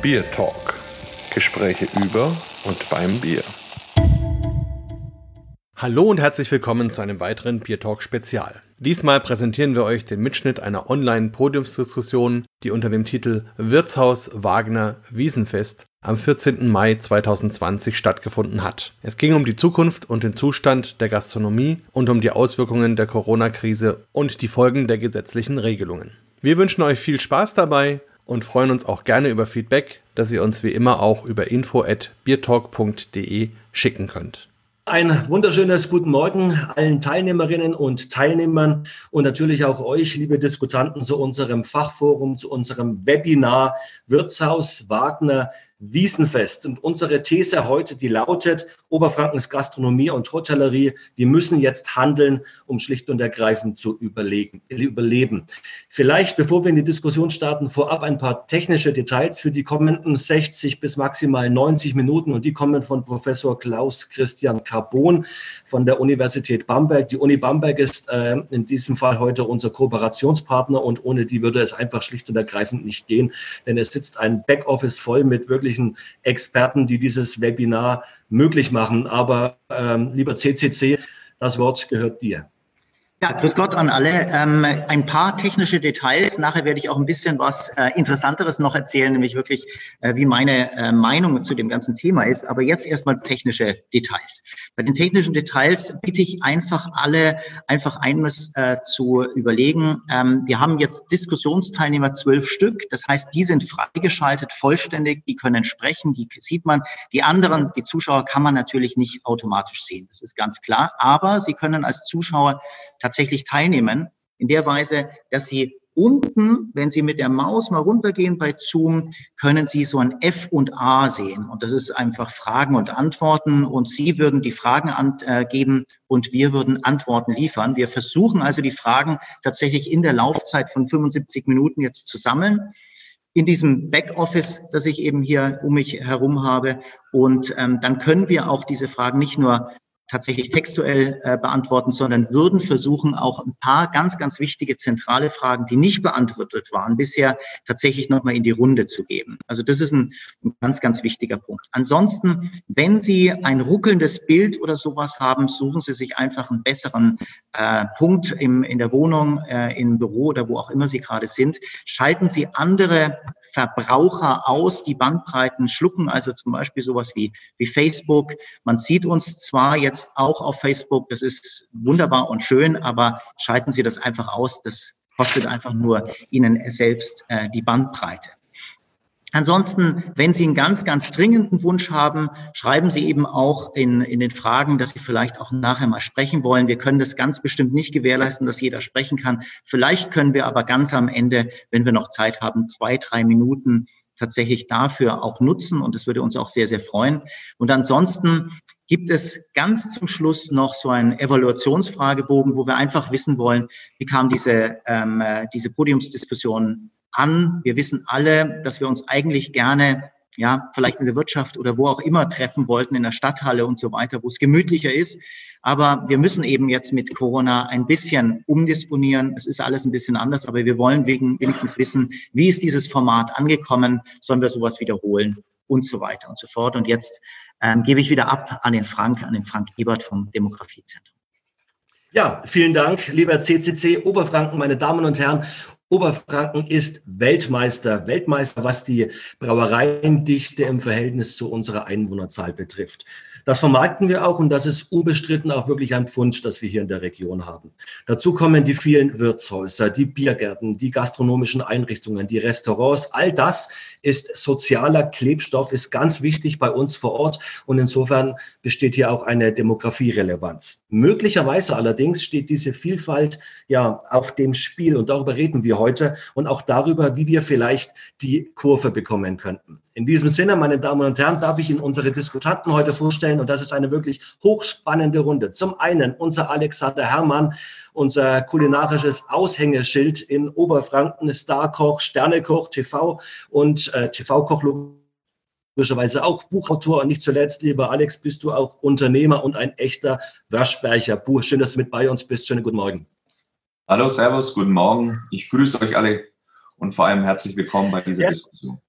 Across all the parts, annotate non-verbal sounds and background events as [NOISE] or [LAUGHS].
Bier Talk. Gespräche über und beim Bier. Hallo und herzlich willkommen zu einem weiteren Bier Talk Spezial. Diesmal präsentieren wir euch den Mitschnitt einer Online-Podiumsdiskussion, die unter dem Titel Wirtshaus Wagner Wiesenfest am 14. Mai 2020 stattgefunden hat. Es ging um die Zukunft und den Zustand der Gastronomie und um die Auswirkungen der Corona-Krise und die Folgen der gesetzlichen Regelungen. Wir wünschen euch viel Spaß dabei und freuen uns auch gerne über Feedback, das ihr uns wie immer auch über info@biertalk.de schicken könnt. Ein wunderschönes guten Morgen allen Teilnehmerinnen und Teilnehmern und natürlich auch euch, liebe Diskutanten, zu unserem Fachforum, zu unserem Webinar Wirtshaus Wagner Wiesenfest. Und unsere These heute, die lautet, Oberfrankens Gastronomie und Hotellerie, die müssen jetzt handeln, um schlicht und ergreifend zu überleben. Vielleicht, bevor wir in die Diskussion starten, vorab ein paar technische Details für die kommenden 60 bis maximal 90 Minuten. Und die kommen von Professor Klaus Christian Carbon von der Universität Bamberg. Die Uni Bamberg ist äh, in diesem Fall heute unser Kooperationspartner und ohne die würde es einfach schlicht und ergreifend nicht gehen, denn es sitzt ein Backoffice voll mit wirklich wirklichen Experten, die dieses Webinar möglich machen. Aber ähm, lieber CCC, das Wort gehört dir. Ja, grüß Gott an alle. Ähm, ein paar technische Details. Nachher werde ich auch ein bisschen was äh, Interessanteres noch erzählen, nämlich wirklich, äh, wie meine äh, Meinung zu dem ganzen Thema ist. Aber jetzt erstmal technische Details. Bei den technischen Details bitte ich einfach alle, einfach eines äh, zu überlegen. Ähm, wir haben jetzt Diskussionsteilnehmer zwölf Stück. Das heißt, die sind freigeschaltet, vollständig, die können sprechen, die sieht man. Die anderen, die Zuschauer, kann man natürlich nicht automatisch sehen. Das ist ganz klar. Aber sie können als Zuschauer tatsächlich teilnehmen, in der Weise, dass Sie unten, wenn Sie mit der Maus mal runtergehen bei Zoom, können Sie so ein F und A sehen. Und das ist einfach Fragen und Antworten. Und Sie würden die Fragen angeben äh, und wir würden Antworten liefern. Wir versuchen also die Fragen tatsächlich in der Laufzeit von 75 Minuten jetzt zu sammeln in diesem Backoffice, das ich eben hier um mich herum habe. Und ähm, dann können wir auch diese Fragen nicht nur tatsächlich textuell äh, beantworten, sondern würden versuchen, auch ein paar ganz, ganz wichtige zentrale Fragen, die nicht beantwortet waren, bisher tatsächlich nochmal in die Runde zu geben. Also das ist ein, ein, ganz, ganz wichtiger Punkt. Ansonsten, wenn Sie ein ruckelndes Bild oder sowas haben, suchen Sie sich einfach einen besseren äh, Punkt im, in der Wohnung, äh, im Büro oder wo auch immer Sie gerade sind. Schalten Sie andere Verbraucher aus, die Bandbreiten schlucken, also zum Beispiel sowas wie, wie Facebook. Man sieht uns zwar jetzt jetzt auch auf Facebook. Das ist wunderbar und schön, aber schalten Sie das einfach aus. Das kostet einfach nur Ihnen selbst äh, die Bandbreite. Ansonsten, wenn Sie einen ganz, ganz dringenden Wunsch haben, schreiben Sie eben auch in, in den Fragen, dass Sie vielleicht auch nachher mal sprechen wollen. Wir können das ganz bestimmt nicht gewährleisten, dass jeder sprechen kann. Vielleicht können wir aber ganz am Ende, wenn wir noch Zeit haben, zwei, drei Minuten tatsächlich dafür auch nutzen und das würde uns auch sehr, sehr freuen. Und ansonsten gibt es ganz zum Schluss noch so einen Evaluationsfragebogen, wo wir einfach wissen wollen, wie kam diese, ähm, äh, diese Podiumsdiskussion an. Wir wissen alle, dass wir uns eigentlich gerne ja, vielleicht in der Wirtschaft oder wo auch immer treffen wollten, in der Stadthalle und so weiter, wo es gemütlicher ist. Aber wir müssen eben jetzt mit Corona ein bisschen umdisponieren. Es ist alles ein bisschen anders, aber wir wollen wenigstens wissen, wie ist dieses Format angekommen? Sollen wir sowas wiederholen? Und so weiter und so fort. Und jetzt ähm, gebe ich wieder ab an den Frank, an den Frank Ebert vom Demografiezentrum. Ja, vielen Dank, lieber CCC Oberfranken, meine Damen und Herren. Oberfranken ist Weltmeister, Weltmeister, was die Brauereiendichte im Verhältnis zu unserer Einwohnerzahl betrifft. Das vermarkten wir auch und das ist unbestritten auch wirklich ein Pfund, das wir hier in der Region haben. Dazu kommen die vielen Wirtshäuser, die Biergärten, die gastronomischen Einrichtungen, die Restaurants. All das ist sozialer Klebstoff, ist ganz wichtig bei uns vor Ort und insofern besteht hier auch eine Demografierelevanz. Möglicherweise allerdings steht diese Vielfalt ja auf dem Spiel und darüber reden wir heute und auch darüber, wie wir vielleicht die Kurve bekommen könnten. In diesem Sinne, meine Damen und Herren, darf ich Ihnen unsere Diskutanten heute vorstellen und das ist eine wirklich hochspannende Runde. Zum einen unser Alexander Herrmann, unser kulinarisches Aushängeschild in Oberfranken, Starkoch, Sternekoch, TV und äh, TV-Koch logischerweise auch Buchautor und nicht zuletzt, lieber Alex, bist du auch Unternehmer und ein echter Waschbercher. Buch, schön, dass du mit bei uns bist. Schönen guten Morgen. Hallo, Servus, guten Morgen. Ich grüße euch alle und vor allem herzlich willkommen bei dieser ja. Diskussion.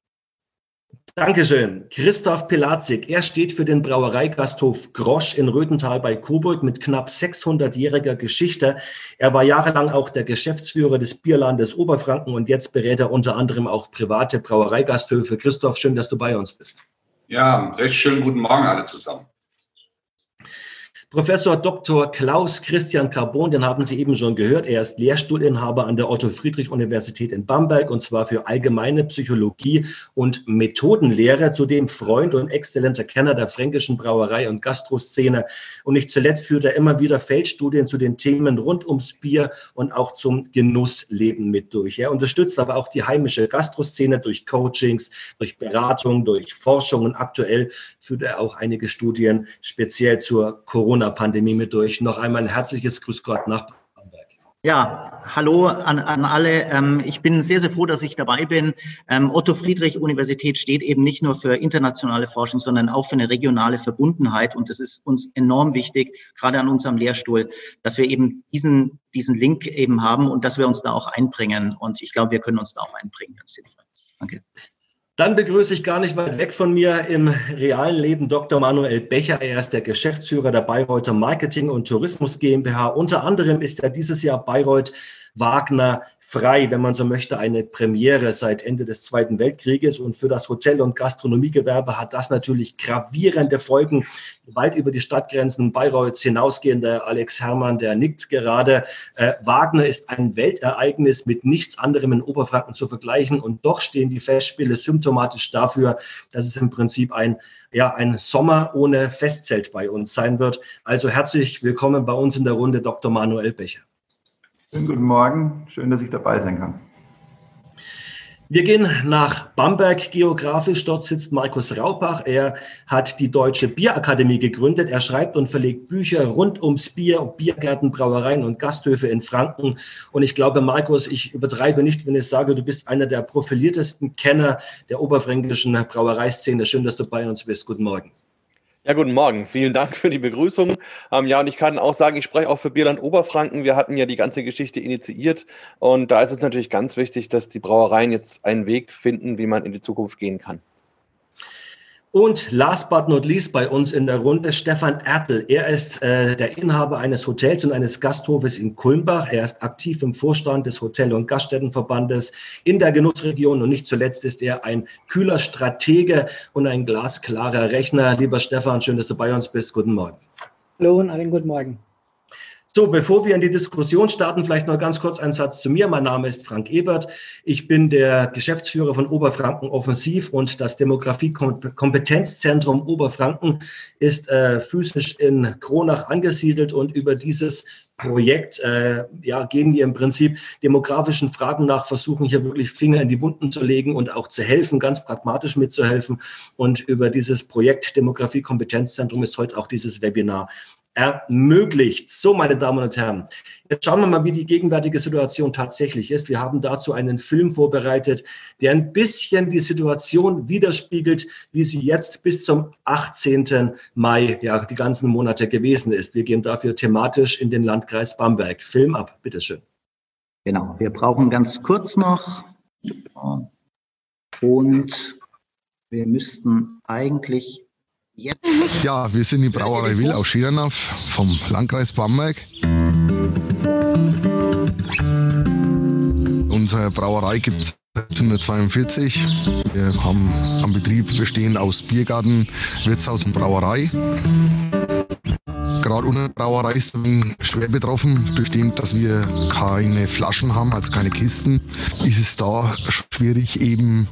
Dankeschön. Christoph Pilatzik, er steht für den Brauereigasthof Grosch in Röthental bei Coburg mit knapp 600-jähriger Geschichte. Er war jahrelang auch der Geschäftsführer des Bierlandes Oberfranken und jetzt berät er unter anderem auch private Brauereigasthöfe. Christoph, schön, dass du bei uns bist. Ja, recht schönen guten Morgen alle zusammen. Professor Dr. Klaus Christian Carbon, den haben Sie eben schon gehört. Er ist Lehrstuhlinhaber an der Otto-Friedrich-Universität in Bamberg und zwar für allgemeine Psychologie und Methodenlehre, zudem Freund und exzellenter Kenner der fränkischen Brauerei- und Gastroszene. Und nicht zuletzt führt er immer wieder Feldstudien zu den Themen rund ums Bier und auch zum Genussleben mit durch. Er unterstützt aber auch die heimische Gastroszene durch Coachings, durch Beratung, durch Forschung und aktuell führt er auch einige Studien speziell zur Corona Corona-Pandemie mit durch. Noch einmal ein herzliches Grüß Gott nach Bamberg. Ja, hallo an, an alle. Ähm, ich bin sehr, sehr froh, dass ich dabei bin. Ähm, Otto Friedrich Universität steht eben nicht nur für internationale Forschung, sondern auch für eine regionale Verbundenheit. Und das ist uns enorm wichtig, gerade an unserem Lehrstuhl, dass wir eben diesen, diesen Link eben haben und dass wir uns da auch einbringen. Und ich glaube, wir können uns da auch einbringen, ganz sinnvoll. Danke. Dann begrüße ich gar nicht weit weg von mir im realen Leben Dr. Manuel Becher. Er ist der Geschäftsführer der Bayreuther Marketing und Tourismus GmbH. Unter anderem ist er dieses Jahr Bayreuth Wagner frei, wenn man so möchte, eine Premiere seit Ende des Zweiten Weltkrieges. Und für das Hotel- und Gastronomiegewerbe hat das natürlich gravierende Folgen, weit über die Stadtgrenzen Bayreuths hinausgehende. Alex Herrmann, der nickt gerade. Äh, Wagner ist ein Weltereignis mit nichts anderem in Oberfranken zu vergleichen. Und doch stehen die Festspiele symptomatisch dafür, dass es im Prinzip ein ja, ein Sommer ohne Festzelt bei uns sein wird. Also herzlich willkommen bei uns in der Runde Dr. Manuel Becher. Schönen guten Morgen, schön, dass ich dabei sein kann. Wir gehen nach Bamberg geografisch. Dort sitzt Markus Raupach. Er hat die Deutsche Bierakademie gegründet. Er schreibt und verlegt Bücher rund ums Bier, Biergärten, Brauereien und Gasthöfe in Franken. Und ich glaube, Markus, ich übertreibe nicht, wenn ich sage, du bist einer der profiliertesten Kenner der oberfränkischen Brauereiszene. Schön, dass du bei uns bist. Guten Morgen. Ja, guten Morgen. Vielen Dank für die Begrüßung. Ähm, ja, und ich kann auch sagen, ich spreche auch für Bierland Oberfranken. Wir hatten ja die ganze Geschichte initiiert. Und da ist es natürlich ganz wichtig, dass die Brauereien jetzt einen Weg finden, wie man in die Zukunft gehen kann. Und last but not least bei uns in der Runde Stefan Ertel. Er ist äh, der Inhaber eines Hotels und eines Gasthofes in Kulmbach. Er ist aktiv im Vorstand des Hotel- und Gaststättenverbandes in der Genussregion und nicht zuletzt ist er ein kühler Stratege und ein glasklarer Rechner. Lieber Stefan, schön, dass du bei uns bist. Guten Morgen. Hallo und einen guten Morgen. So, bevor wir in die Diskussion starten, vielleicht noch ganz kurz ein Satz zu mir. Mein Name ist Frank Ebert. Ich bin der Geschäftsführer von Oberfranken Offensiv und das Demografie-Kompetenzzentrum Oberfranken ist äh, physisch in Kronach angesiedelt und über dieses Projekt äh, ja, gehen wir im Prinzip demografischen Fragen nach, versuchen hier wirklich Finger in die Wunden zu legen und auch zu helfen, ganz pragmatisch mitzuhelfen. Und über dieses Projekt Demografie Kompetenzzentrum ist heute auch dieses Webinar ermöglicht. So, meine Damen und Herren, jetzt schauen wir mal, wie die gegenwärtige Situation tatsächlich ist. Wir haben dazu einen Film vorbereitet, der ein bisschen die Situation widerspiegelt, wie sie jetzt bis zum 18. Mai, ja, die ganzen Monate gewesen ist. Wir gehen dafür thematisch in den Landkreis Bamberg. Film ab, bitteschön. Genau, wir brauchen ganz kurz noch und wir müssten eigentlich Jetzt. Ja, wir sind die Brauerei Will aus Schirnach vom Landkreis Bamberg. Unsere Brauerei gibt es 1942. Wir haben am Betrieb bestehend aus Biergarten, Wirtshaus und Brauerei. Gerade unsere Brauerei ist schwer betroffen, durch den, dass wir keine Flaschen haben, also keine Kisten, ist es da schwierig, eben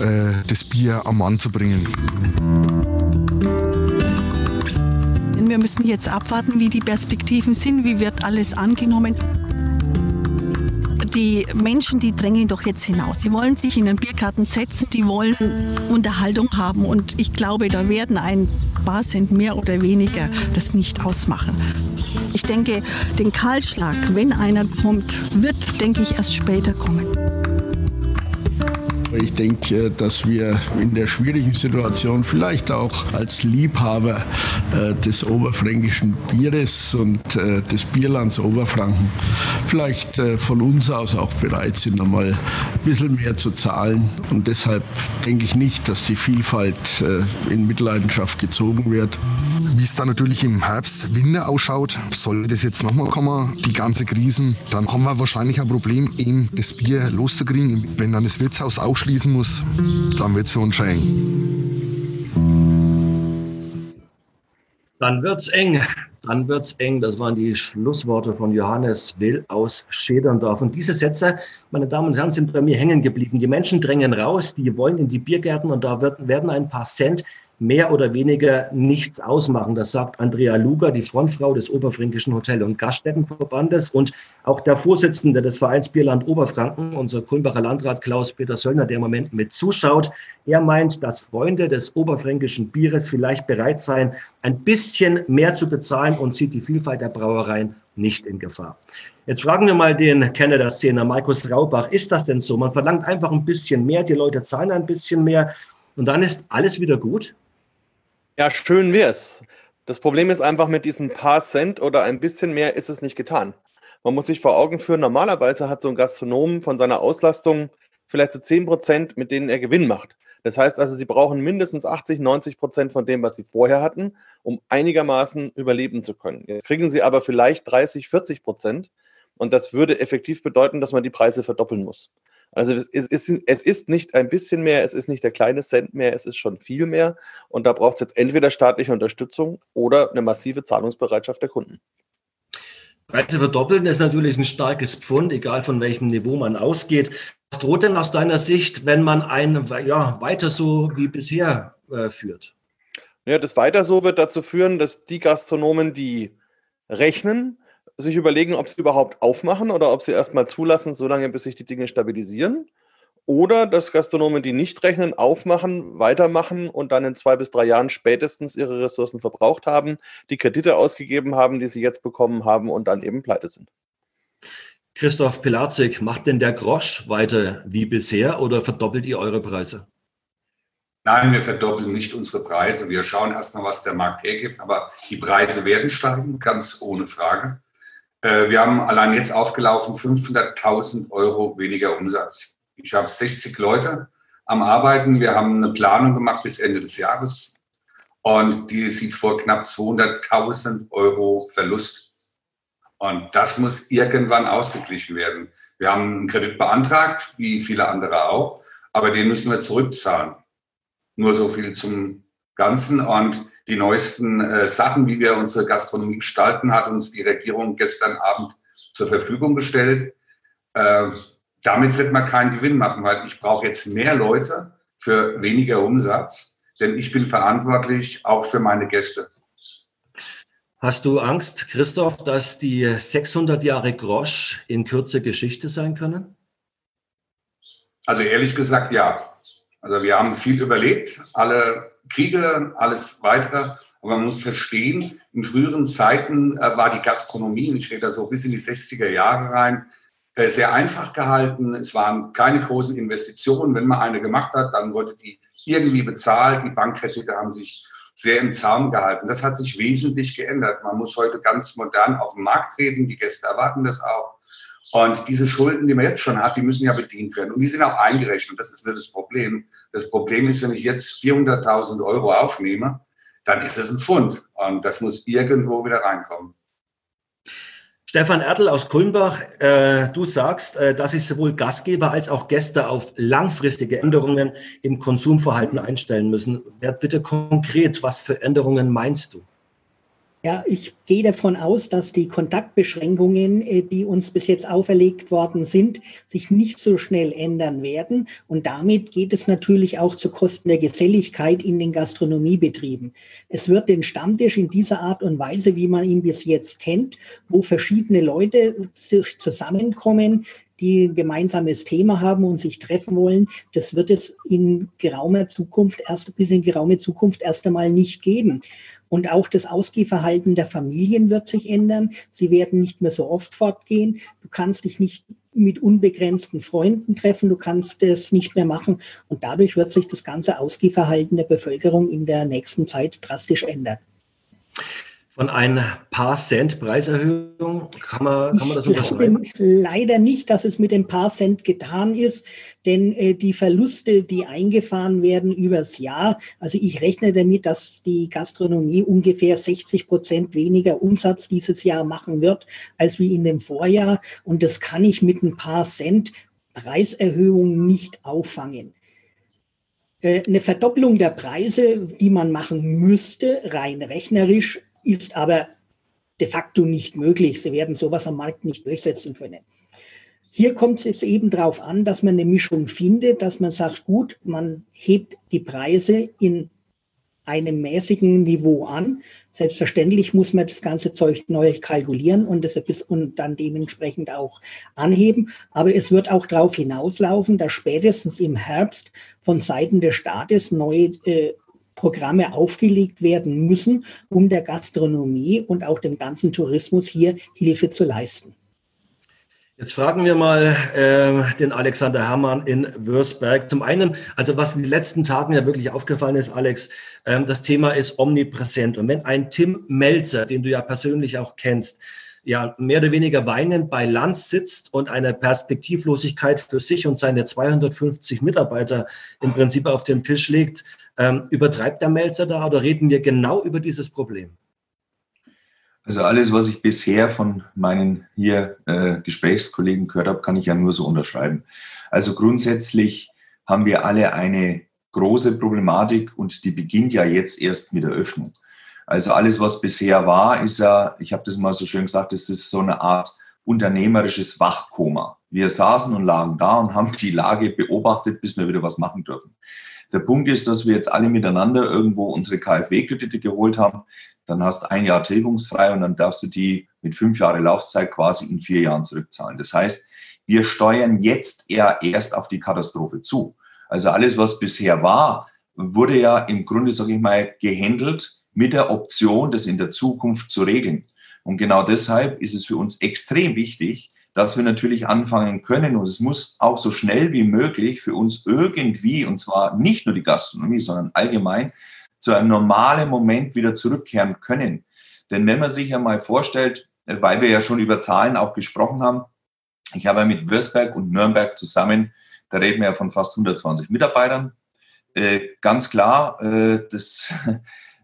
äh, das Bier am Mann zu bringen. Wir müssen jetzt abwarten, wie die Perspektiven sind, wie wird alles angenommen. Die Menschen, die drängen doch jetzt hinaus. Sie wollen sich in den Biergarten setzen, die wollen Unterhaltung haben. Und ich glaube, da werden ein paar Cent mehr oder weniger das nicht ausmachen. Ich denke, den Kahlschlag, wenn einer kommt, wird, denke ich, erst später kommen. Ich denke, dass wir in der schwierigen Situation vielleicht auch als Liebhaber äh, des oberfränkischen Bieres und äh, des Bierlands Oberfranken vielleicht äh, von uns aus auch bereit sind, einmal ein bisschen mehr zu zahlen. Und deshalb denke ich nicht, dass die Vielfalt in Mitleidenschaft gezogen wird. Wie es dann natürlich im Herbst, Winter ausschaut, sollte das jetzt nochmal kommen, die ganze Krisen, dann haben wir wahrscheinlich ein Problem, eben das Bier loszukriegen. Wenn dann das Wirtshaus ausschließen muss, dann wird es für uns schon eng. Dann wird es eng. Dann wird es eng. Das waren die Schlussworte von Johannes Will aus Schederndorf. Und diese Sätze, meine Damen und Herren, sind bei mir hängen geblieben. Die Menschen drängen raus, die wollen in die Biergärten und da wird, werden ein paar Cent mehr oder weniger nichts ausmachen. Das sagt Andrea Luger, die Frontfrau des Oberfränkischen Hotel- und Gaststättenverbandes und auch der Vorsitzende des Vereins Bierland Oberfranken, unser Kulmbacher Landrat Klaus-Peter Söllner, der im Moment mit zuschaut. Er meint, dass Freunde des oberfränkischen Bieres vielleicht bereit seien, ein bisschen mehr zu bezahlen und sieht die Vielfalt der Brauereien nicht in Gefahr. Jetzt fragen wir mal den Kenner der Szene, Markus Raubach, ist das denn so? Man verlangt einfach ein bisschen mehr, die Leute zahlen ein bisschen mehr und dann ist alles wieder gut? Ja, schön wär's. Das Problem ist einfach, mit diesen paar Cent oder ein bisschen mehr ist es nicht getan. Man muss sich vor Augen führen, normalerweise hat so ein Gastronom von seiner Auslastung vielleicht so 10 Prozent, mit denen er Gewinn macht. Das heißt also, sie brauchen mindestens 80, 90 Prozent von dem, was sie vorher hatten, um einigermaßen überleben zu können. Jetzt kriegen sie aber vielleicht 30, 40 Prozent und das würde effektiv bedeuten, dass man die Preise verdoppeln muss. Also es ist, es ist nicht ein bisschen mehr, es ist nicht der kleine Cent mehr, es ist schon viel mehr. Und da braucht es jetzt entweder staatliche Unterstützung oder eine massive Zahlungsbereitschaft der Kunden. Preise verdoppeln ist natürlich ein starkes Pfund, egal von welchem Niveau man ausgeht. Was droht denn aus deiner Sicht, wenn man ein ja, weiter so wie bisher äh, führt? Ja, das weiter so wird dazu führen, dass die Gastronomen, die rechnen, sich überlegen, ob sie überhaupt aufmachen oder ob sie erstmal zulassen, solange bis sich die Dinge stabilisieren. Oder dass Gastronomen, die nicht rechnen, aufmachen, weitermachen und dann in zwei bis drei Jahren spätestens ihre Ressourcen verbraucht haben, die Kredite ausgegeben haben, die sie jetzt bekommen haben und dann eben pleite sind. Christoph Pilatzik, macht denn der Grosch weiter wie bisher oder verdoppelt ihr eure Preise? Nein, wir verdoppeln nicht unsere Preise. Wir schauen erstmal, was der Markt hergibt. Aber die Preise werden steigen, ganz ohne Frage. Äh, wir haben allein jetzt aufgelaufen 500.000 Euro weniger Umsatz. Ich habe 60 Leute am Arbeiten. Wir haben eine Planung gemacht bis Ende des Jahres und die sieht vor knapp 200.000 Euro Verlust. Und das muss irgendwann ausgeglichen werden. Wir haben einen Kredit beantragt, wie viele andere auch, aber den müssen wir zurückzahlen. Nur so viel zum Ganzen. Und die neuesten äh, Sachen, wie wir unsere Gastronomie gestalten, hat uns die Regierung gestern Abend zur Verfügung gestellt. Äh, damit wird man keinen Gewinn machen, weil ich brauche jetzt mehr Leute für weniger Umsatz, denn ich bin verantwortlich auch für meine Gäste. Hast du Angst, Christoph, dass die 600 Jahre Grosch in Kürze Geschichte sein können? Also ehrlich gesagt, ja. Also wir haben viel überlebt, alle Kriege, alles weitere. Aber man muss verstehen, in früheren Zeiten äh, war die Gastronomie, ich rede da so bis in die 60er Jahre rein, äh, sehr einfach gehalten. Es waren keine großen Investitionen. Wenn man eine gemacht hat, dann wurde die irgendwie bezahlt. Die Bankkredite haben sich sehr im Zaum gehalten. Das hat sich wesentlich geändert. Man muss heute ganz modern auf den Markt treten. Die Gäste erwarten das auch. Und diese Schulden, die man jetzt schon hat, die müssen ja bedient werden. Und die sind auch eingerechnet. Das ist nicht das Problem. Das Problem ist, wenn ich jetzt 400.000 Euro aufnehme, dann ist es ein Pfund. Und das muss irgendwo wieder reinkommen. Stefan Ertel aus Kulmbach, äh, du sagst, äh, dass sich sowohl Gastgeber als auch Gäste auf langfristige Änderungen im Konsumverhalten einstellen müssen. Werd bitte konkret, was für Änderungen meinst du? Ja, ich gehe davon aus, dass die Kontaktbeschränkungen, äh, die uns bis jetzt auferlegt worden sind, sich nicht so schnell ändern werden. Und damit geht es natürlich auch zu Kosten der Geselligkeit in den Gastronomiebetrieben. Es wird den Stammtisch in dieser Art und Weise, wie man ihn bis jetzt kennt, wo verschiedene Leute sich zusammenkommen, die ein gemeinsames Thema haben und sich treffen wollen, das wird es in geraumer Zukunft erst bis in geraume Zukunft erst einmal nicht geben. Und auch das Ausgehverhalten der Familien wird sich ändern. Sie werden nicht mehr so oft fortgehen. Du kannst dich nicht mit unbegrenzten Freunden treffen, du kannst es nicht mehr machen und dadurch wird sich das ganze Ausgehverhalten der Bevölkerung in der nächsten Zeit drastisch ändern. Von ein paar Cent Preiserhöhung kann man, kann man das unterschreiben? Leider nicht, dass es mit ein paar Cent getan ist, denn äh, die Verluste, die eingefahren werden übers Jahr, also ich rechne damit, dass die Gastronomie ungefähr 60 Prozent weniger Umsatz dieses Jahr machen wird als wie in dem Vorjahr und das kann ich mit ein paar Cent Preiserhöhung nicht auffangen. Äh, eine Verdoppelung der Preise, die man machen müsste, rein rechnerisch, ist aber de facto nicht möglich. Sie werden sowas am Markt nicht durchsetzen können. Hier kommt es jetzt eben darauf an, dass man eine Mischung findet, dass man sagt, gut, man hebt die Preise in einem mäßigen Niveau an. Selbstverständlich muss man das ganze Zeug neu kalkulieren und, das und dann dementsprechend auch anheben. Aber es wird auch darauf hinauslaufen, dass spätestens im Herbst von Seiten des Staates neue äh, Programme aufgelegt werden müssen, um der Gastronomie und auch dem ganzen Tourismus hier Hilfe zu leisten. Jetzt fragen wir mal äh, den Alexander Herrmann in Würzberg. Zum einen, also was in den letzten Tagen ja wirklich aufgefallen ist, Alex, ähm, das Thema ist omnipräsent. Und wenn ein Tim Melzer, den du ja persönlich auch kennst, ja mehr oder weniger weinend bei Lanz sitzt und eine Perspektivlosigkeit für sich und seine 250 Mitarbeiter im Prinzip auf den Tisch legt, ähm, übertreibt der Melzer da oder reden wir genau über dieses Problem? Also alles, was ich bisher von meinen hier äh, Gesprächskollegen gehört habe, kann ich ja nur so unterschreiben. Also grundsätzlich haben wir alle eine große Problematik und die beginnt ja jetzt erst mit der Öffnung. Also alles, was bisher war, ist ja, ich habe das mal so schön gesagt, das ist so eine Art unternehmerisches Wachkoma. Wir saßen und lagen da und haben die Lage beobachtet, bis wir wieder was machen dürfen. Der Punkt ist, dass wir jetzt alle miteinander irgendwo unsere KfW-Kredite geholt haben. Dann hast ein Jahr tilgungsfrei und dann darfst du die mit fünf Jahre Laufzeit quasi in vier Jahren zurückzahlen. Das heißt, wir steuern jetzt eher erst auf die Katastrophe zu. Also alles, was bisher war, wurde ja im Grunde, sage ich mal, gehandelt mit der Option, das in der Zukunft zu regeln. Und genau deshalb ist es für uns extrem wichtig, dass wir natürlich anfangen können. Und es muss auch so schnell wie möglich für uns irgendwie, und zwar nicht nur die Gastronomie, sondern allgemein, zu einem normalen Moment wieder zurückkehren können. Denn wenn man sich ja mal vorstellt, weil wir ja schon über Zahlen auch gesprochen haben, ich habe ja mit Würzberg und Nürnberg zusammen, da reden wir ja von fast 120 Mitarbeitern. Äh, ganz klar, äh, das,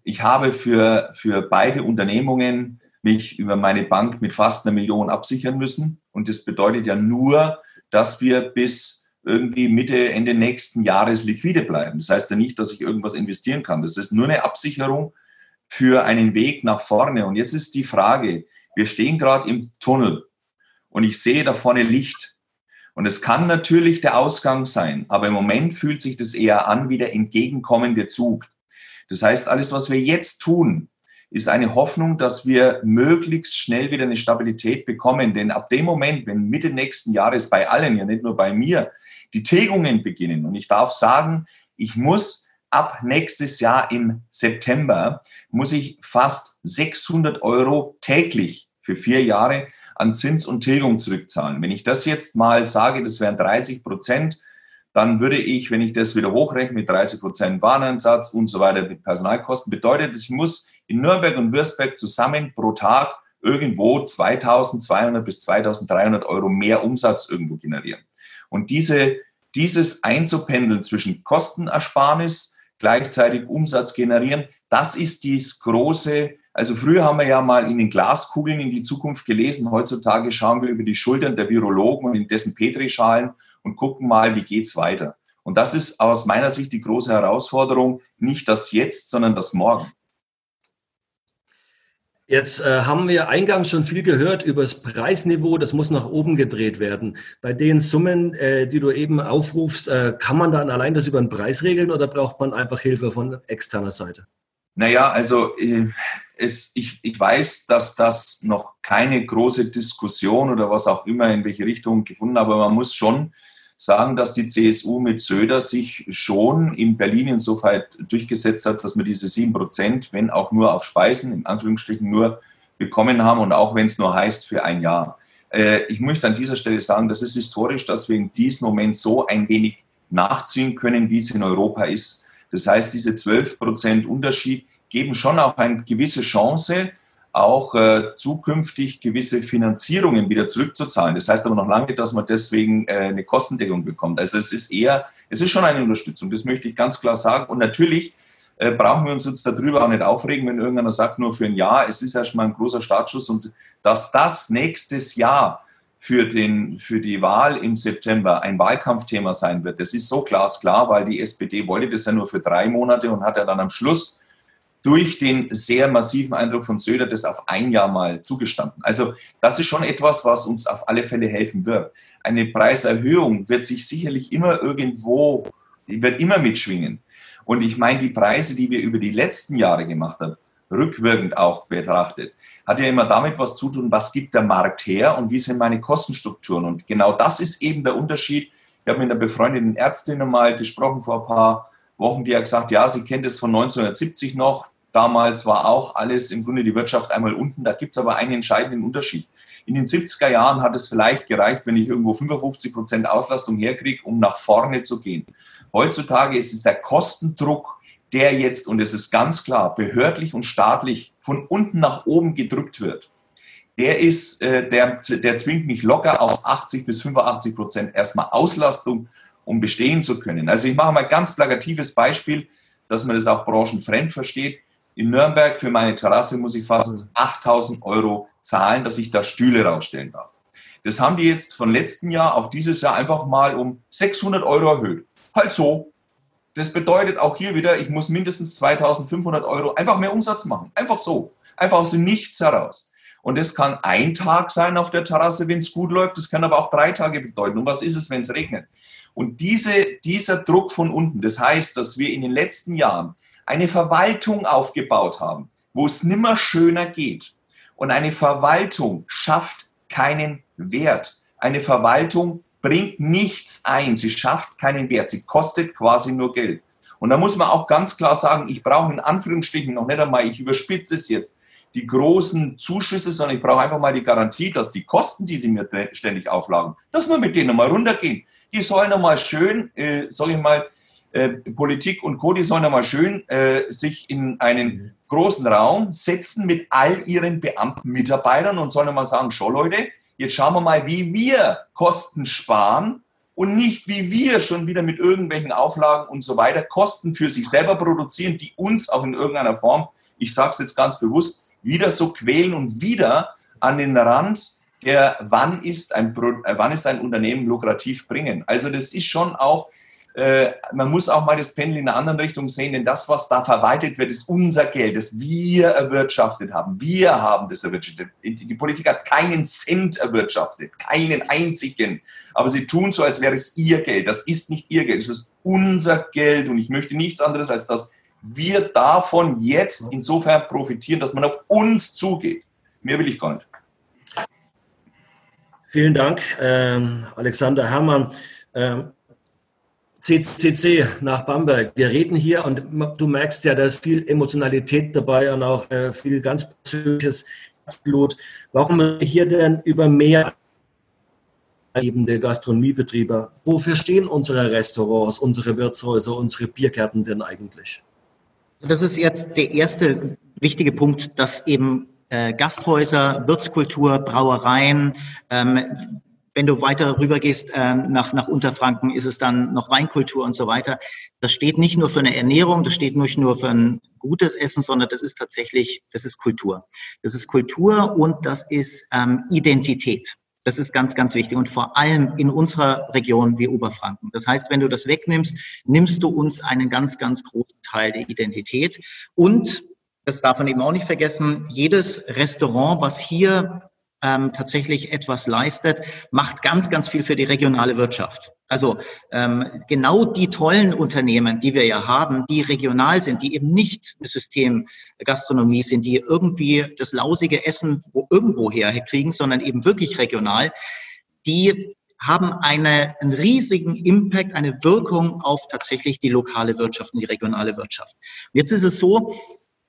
ich habe für, für beide Unternehmungen mich über meine Bank mit fast einer Million absichern müssen. Und das bedeutet ja nur, dass wir bis irgendwie Mitte, Ende nächsten Jahres liquide bleiben. Das heißt ja nicht, dass ich irgendwas investieren kann. Das ist nur eine Absicherung für einen Weg nach vorne. Und jetzt ist die Frage, wir stehen gerade im Tunnel und ich sehe da vorne Licht. Und es kann natürlich der Ausgang sein, aber im Moment fühlt sich das eher an wie der entgegenkommende Zug. Das heißt, alles, was wir jetzt tun, ist eine Hoffnung, dass wir möglichst schnell wieder eine Stabilität bekommen. Denn ab dem Moment, wenn Mitte nächsten Jahres bei allen, ja nicht nur bei mir, die Tilgungen beginnen, und ich darf sagen, ich muss ab nächstes Jahr im September, muss ich fast 600 Euro täglich für vier Jahre an Zins und Tilgung zurückzahlen. Wenn ich das jetzt mal sage, das wären 30 Prozent, dann würde ich, wenn ich das wieder hochrechne mit 30 Prozent Wareneinsatz und so weiter mit Personalkosten, bedeutet, ich muss in Nürnberg und Würzburg zusammen pro Tag irgendwo 2200 bis 2300 Euro mehr Umsatz irgendwo generieren. Und diese, dieses einzupendeln zwischen Kostenersparnis, gleichzeitig Umsatz generieren, das ist dies große, also früher haben wir ja mal in den Glaskugeln in die Zukunft gelesen, heutzutage schauen wir über die Schultern der Virologen und in dessen Petrischalen und gucken mal, wie geht's weiter. Und das ist aus meiner Sicht die große Herausforderung, nicht das Jetzt, sondern das Morgen. Jetzt äh, haben wir eingangs schon viel gehört über das Preisniveau, das muss nach oben gedreht werden. Bei den Summen, äh, die du eben aufrufst, äh, kann man dann allein das über den Preis regeln oder braucht man einfach Hilfe von externer Seite? Naja, also äh, es, ich, ich weiß, dass das noch keine große Diskussion oder was auch immer in welche Richtung gefunden hat, aber man muss schon sagen, dass die CSU mit Söder sich schon in Berlin insoweit durchgesetzt hat, dass wir diese sieben Prozent, wenn auch nur auf Speisen, in Anführungsstrichen nur bekommen haben und auch wenn es nur heißt für ein Jahr. Äh, ich möchte an dieser Stelle sagen, das ist historisch, dass wir in diesem Moment so ein wenig nachziehen können, wie es in Europa ist. Das heißt, diese 12 Prozent Unterschied geben schon auch eine gewisse Chance, auch äh, zukünftig gewisse Finanzierungen wieder zurückzuzahlen. Das heißt aber noch lange dass man deswegen äh, eine Kostendeckung bekommt. Also es ist eher, es ist schon eine Unterstützung, das möchte ich ganz klar sagen. Und natürlich äh, brauchen wir uns jetzt darüber auch nicht aufregen, wenn irgendeiner sagt, nur für ein Jahr. Es ist erstmal ein großer Startschuss und dass das nächstes Jahr für, den, für die Wahl im September ein Wahlkampfthema sein wird, das ist so glasklar, weil die SPD wollte das ja nur für drei Monate und hat ja dann am Schluss durch den sehr massiven Eindruck von Söder das auf ein Jahr mal zugestanden. Also das ist schon etwas, was uns auf alle Fälle helfen wird. Eine Preiserhöhung wird sich sicherlich immer irgendwo, die wird immer mitschwingen. Und ich meine, die Preise, die wir über die letzten Jahre gemacht haben, rückwirkend auch betrachtet, hat ja immer damit was zu tun, was gibt der Markt her und wie sind meine Kostenstrukturen. Und genau das ist eben der Unterschied. Ich habe mit einer befreundeten Ärztin mal gesprochen vor ein paar Wochen, die hat gesagt, ja, sie kennt es von 1970 noch, Damals war auch alles im Grunde die Wirtschaft einmal unten. Da gibt es aber einen entscheidenden Unterschied. In den 70er Jahren hat es vielleicht gereicht, wenn ich irgendwo 55 Prozent Auslastung herkriege, um nach vorne zu gehen. Heutzutage ist es der Kostendruck, der jetzt, und es ist ganz klar, behördlich und staatlich von unten nach oben gedrückt wird. Der ist, äh, der, der zwingt mich locker auf 80 bis 85 Prozent erstmal Auslastung, um bestehen zu können. Also ich mache mal ein ganz plakatives Beispiel, dass man das auch branchenfremd versteht. In Nürnberg für meine Terrasse muss ich fast 8000 mhm. Euro zahlen, dass ich da Stühle rausstellen darf. Das haben die jetzt von letzten Jahr auf dieses Jahr einfach mal um 600 Euro erhöht. Halt so. Das bedeutet auch hier wieder, ich muss mindestens 2500 Euro einfach mehr Umsatz machen. Einfach so. Einfach aus dem Nichts heraus. Und das kann ein Tag sein auf der Terrasse, wenn es gut läuft. Das kann aber auch drei Tage bedeuten. Und was ist es, wenn es regnet? Und diese, dieser Druck von unten, das heißt, dass wir in den letzten Jahren eine Verwaltung aufgebaut haben, wo es nimmer schöner geht. Und eine Verwaltung schafft keinen Wert. Eine Verwaltung bringt nichts ein. Sie schafft keinen Wert. Sie kostet quasi nur Geld. Und da muss man auch ganz klar sagen, ich brauche in Anführungsstrichen noch nicht einmal, ich überspitze es jetzt, die großen Zuschüsse, sondern ich brauche einfach mal die Garantie, dass die Kosten, die sie mir ständig auflagen, dass wir mit denen mal runtergehen. Die sollen nochmal schön, äh, sag ich mal, äh, Politik und Co., die sollen einmal schön äh, sich in einen großen Raum setzen mit all ihren Beamten, Mitarbeitern und sollen einmal sagen, schau Leute, jetzt schauen wir mal, wie wir Kosten sparen und nicht wie wir schon wieder mit irgendwelchen Auflagen und so weiter Kosten für sich selber produzieren, die uns auch in irgendeiner Form, ich sage es jetzt ganz bewusst, wieder so quälen und wieder an den Rand der, wann ist ein, äh, wann ist ein Unternehmen lukrativ bringen. Also das ist schon auch äh, man muss auch mal das Pendel in einer anderen Richtung sehen, denn das, was da verwaltet wird, ist unser Geld, das wir erwirtschaftet haben. Wir haben das erwirtschaftet. Die Politik hat keinen Cent erwirtschaftet, keinen einzigen. Aber sie tun so, als wäre es ihr Geld. Das ist nicht ihr Geld, es ist unser Geld. Und ich möchte nichts anderes, als dass wir davon jetzt insofern profitieren, dass man auf uns zugeht. Mehr will ich gar nicht. Vielen Dank, ähm, Alexander Herrmann. Ähm, CCC nach Bamberg. Wir reden hier und du merkst ja, da ist viel Emotionalität dabei und auch äh, viel ganz persönliches Blut. Warum hier denn über mehr lebende Gastronomiebetriebe? Wofür stehen unsere Restaurants, unsere Wirtshäuser, unsere Biergärten denn eigentlich? Das ist jetzt der erste wichtige Punkt, dass eben äh, Gasthäuser, Wirtskultur, Brauereien, ähm, wenn du weiter rüber gehst äh, nach, nach Unterfranken, ist es dann noch Weinkultur und so weiter. Das steht nicht nur für eine Ernährung, das steht nicht nur für ein gutes Essen, sondern das ist tatsächlich, das ist Kultur. Das ist Kultur und das ist ähm, Identität. Das ist ganz, ganz wichtig und vor allem in unserer Region wie Oberfranken. Das heißt, wenn du das wegnimmst, nimmst du uns einen ganz, ganz großen Teil der Identität und das darf man eben auch nicht vergessen, jedes Restaurant, was hier ähm, tatsächlich etwas leistet, macht ganz, ganz viel für die regionale Wirtschaft. Also ähm, genau die tollen Unternehmen, die wir ja haben, die regional sind, die eben nicht eine Systemgastronomie sind, die irgendwie das lausige Essen wo irgendwo herkriegen, sondern eben wirklich regional, die haben eine, einen riesigen Impact, eine Wirkung auf tatsächlich die lokale Wirtschaft und die regionale Wirtschaft. Und jetzt ist es so,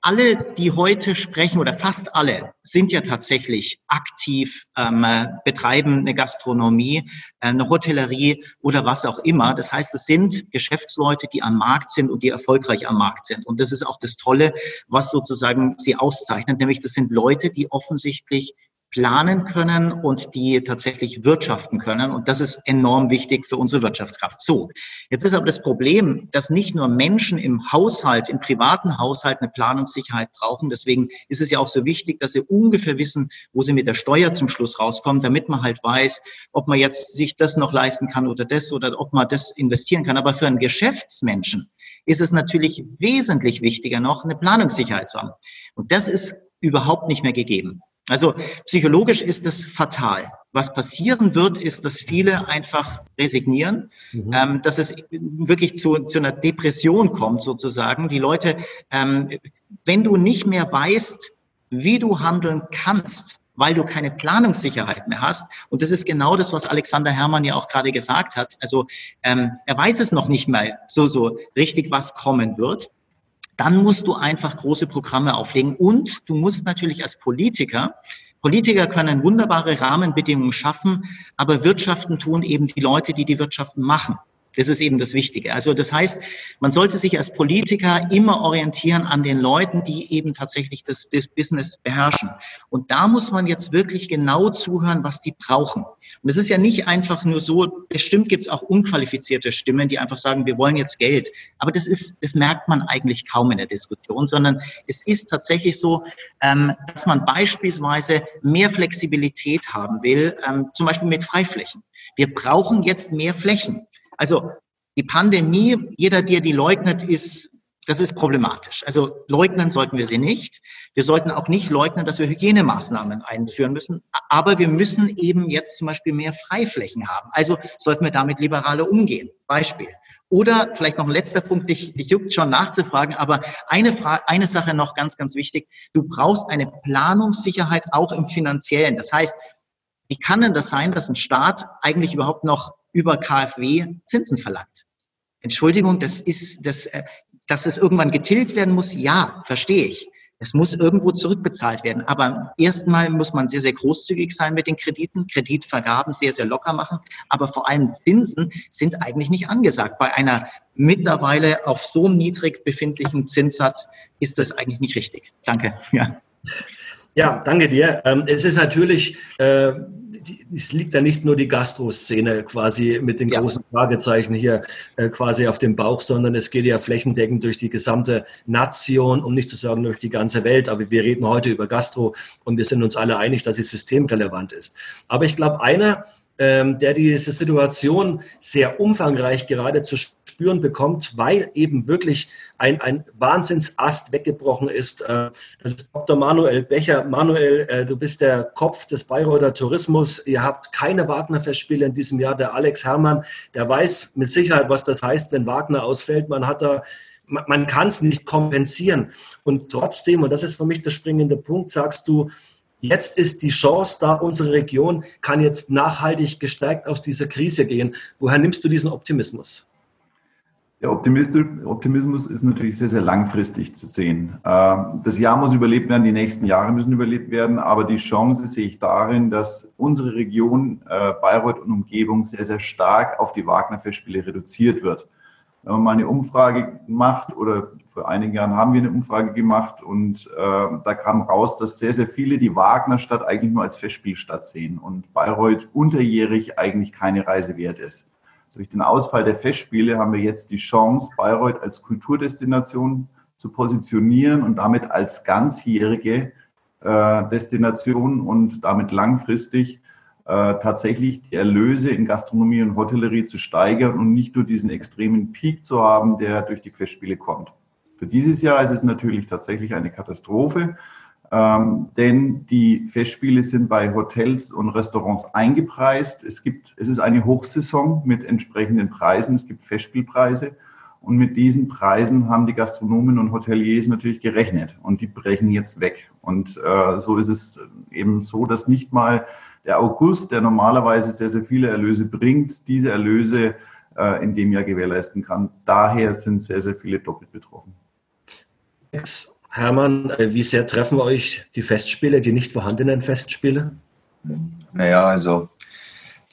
alle, die heute sprechen oder fast alle, sind ja tatsächlich aktiv, ähm, betreiben eine Gastronomie, äh, eine Hotellerie oder was auch immer. Das heißt, es sind Geschäftsleute, die am Markt sind und die erfolgreich am Markt sind. Und das ist auch das Tolle, was sozusagen sie auszeichnet, nämlich das sind Leute, die offensichtlich planen können und die tatsächlich wirtschaften können. Und das ist enorm wichtig für unsere Wirtschaftskraft. So, jetzt ist aber das Problem, dass nicht nur Menschen im Haushalt, im privaten Haushalt eine Planungssicherheit brauchen. Deswegen ist es ja auch so wichtig, dass sie ungefähr wissen, wo sie mit der Steuer zum Schluss rauskommen, damit man halt weiß, ob man jetzt sich das noch leisten kann oder das oder ob man das investieren kann. Aber für einen Geschäftsmenschen ist es natürlich wesentlich wichtiger noch, eine Planungssicherheit zu haben. Und das ist überhaupt nicht mehr gegeben. Also psychologisch ist es fatal. Was passieren wird, ist, dass viele einfach resignieren, mhm. ähm, dass es wirklich zu, zu einer Depression kommt sozusagen. Die Leute, ähm, wenn du nicht mehr weißt, wie du handeln kannst, weil du keine Planungssicherheit mehr hast. Und das ist genau das, was Alexander Herrmann ja auch gerade gesagt hat. Also ähm, er weiß es noch nicht mal so, so richtig, was kommen wird dann musst du einfach große Programme auflegen und du musst natürlich als Politiker, Politiker können wunderbare Rahmenbedingungen schaffen, aber Wirtschaften tun eben die Leute, die die Wirtschaften machen. Das ist eben das Wichtige. Also das heißt, man sollte sich als Politiker immer orientieren an den Leuten, die eben tatsächlich das, Business beherrschen. Und da muss man jetzt wirklich genau zuhören, was die brauchen. Und es ist ja nicht einfach nur so, bestimmt gibt es auch unqualifizierte Stimmen, die einfach sagen, wir wollen jetzt Geld. Aber das ist, das merkt man eigentlich kaum in der Diskussion, sondern es ist tatsächlich so, ähm, dass man beispielsweise mehr Flexibilität haben will, ähm, zum Beispiel mit Freiflächen. Wir brauchen jetzt mehr Flächen. Also die Pandemie, jeder, der die leugnet, ist, das ist problematisch. Also leugnen sollten wir sie nicht. Wir sollten auch nicht leugnen, dass wir Hygienemaßnahmen einführen müssen. Aber wir müssen eben jetzt zum Beispiel mehr Freiflächen haben. Also sollten wir damit liberaler umgehen. Beispiel. Oder vielleicht noch ein letzter Punkt, dich, dich juckt schon nachzufragen, aber eine, Frage, eine Sache noch ganz, ganz wichtig. Du brauchst eine Planungssicherheit auch im finanziellen. Das heißt, wie kann denn das sein, dass ein Staat eigentlich überhaupt noch über KfW Zinsen verlangt. Entschuldigung, das ist, das, äh, dass es irgendwann getilgt werden muss, ja, verstehe ich. Es muss irgendwo zurückbezahlt werden. Aber erstmal muss man sehr, sehr großzügig sein mit den Krediten, Kreditvergaben sehr, sehr locker machen. Aber vor allem Zinsen sind eigentlich nicht angesagt. Bei einer mittlerweile auf so niedrig befindlichen Zinssatz ist das eigentlich nicht richtig. Danke. Ja. Ja, danke dir. Ähm, es ist natürlich, äh, es liegt ja nicht nur die Gastroszene quasi mit den ja. großen Fragezeichen hier äh, quasi auf dem Bauch, sondern es geht ja flächendeckend durch die gesamte Nation, um nicht zu sagen durch die ganze Welt. Aber wir reden heute über Gastro und wir sind uns alle einig, dass es systemrelevant ist. Aber ich glaube, einer, ähm, der diese Situation sehr umfangreich gerade zu spüren bekommt, weil eben wirklich ein, ein Wahnsinnsast weggebrochen ist. Äh, das ist Dr. Manuel Becher. Manuel, äh, du bist der Kopf des Bayreuther Tourismus. Ihr habt keine Wagner-Festspiele in diesem Jahr. Der Alex Herrmann, der weiß mit Sicherheit, was das heißt, wenn Wagner ausfällt. Man hat da man kann es nicht kompensieren. Und trotzdem, und das ist für mich der springende Punkt, sagst du, Jetzt ist die Chance da, unsere Region kann jetzt nachhaltig gestärkt aus dieser Krise gehen. Woher nimmst du diesen Optimismus? Der Optimismus ist natürlich sehr, sehr langfristig zu sehen. Ähm, das Jahr muss überlebt werden, die nächsten Jahre müssen überlebt werden, aber die Chance sehe ich darin, dass unsere Region äh, Bayreuth und Umgebung sehr, sehr stark auf die Wagner-Festspiele reduziert wird. Wenn man mal eine Umfrage macht oder vor einigen Jahren haben wir eine Umfrage gemacht und äh, da kam raus, dass sehr, sehr viele die Wagnerstadt eigentlich nur als Festspielstadt sehen und Bayreuth unterjährig eigentlich keine Reise wert ist. Durch den Ausfall der Festspiele haben wir jetzt die Chance, Bayreuth als Kulturdestination zu positionieren und damit als ganzjährige äh, Destination und damit langfristig äh, tatsächlich die Erlöse in Gastronomie und Hotellerie zu steigern und nicht nur diesen extremen Peak zu haben, der durch die Festspiele kommt. Für dieses Jahr ist es natürlich tatsächlich eine Katastrophe, ähm, denn die Festspiele sind bei Hotels und Restaurants eingepreist. Es gibt, es ist eine Hochsaison mit entsprechenden Preisen. Es gibt Festspielpreise. Und mit diesen Preisen haben die Gastronomen und Hoteliers natürlich gerechnet und die brechen jetzt weg. Und äh, so ist es eben so, dass nicht mal der August, der normalerweise sehr, sehr viele Erlöse bringt, diese Erlöse äh, in dem Jahr gewährleisten kann. Daher sind sehr, sehr viele doppelt betroffen. Hermann, äh, wie sehr treffen euch die Festspiele, die nicht vorhandenen Festspiele? Naja, also,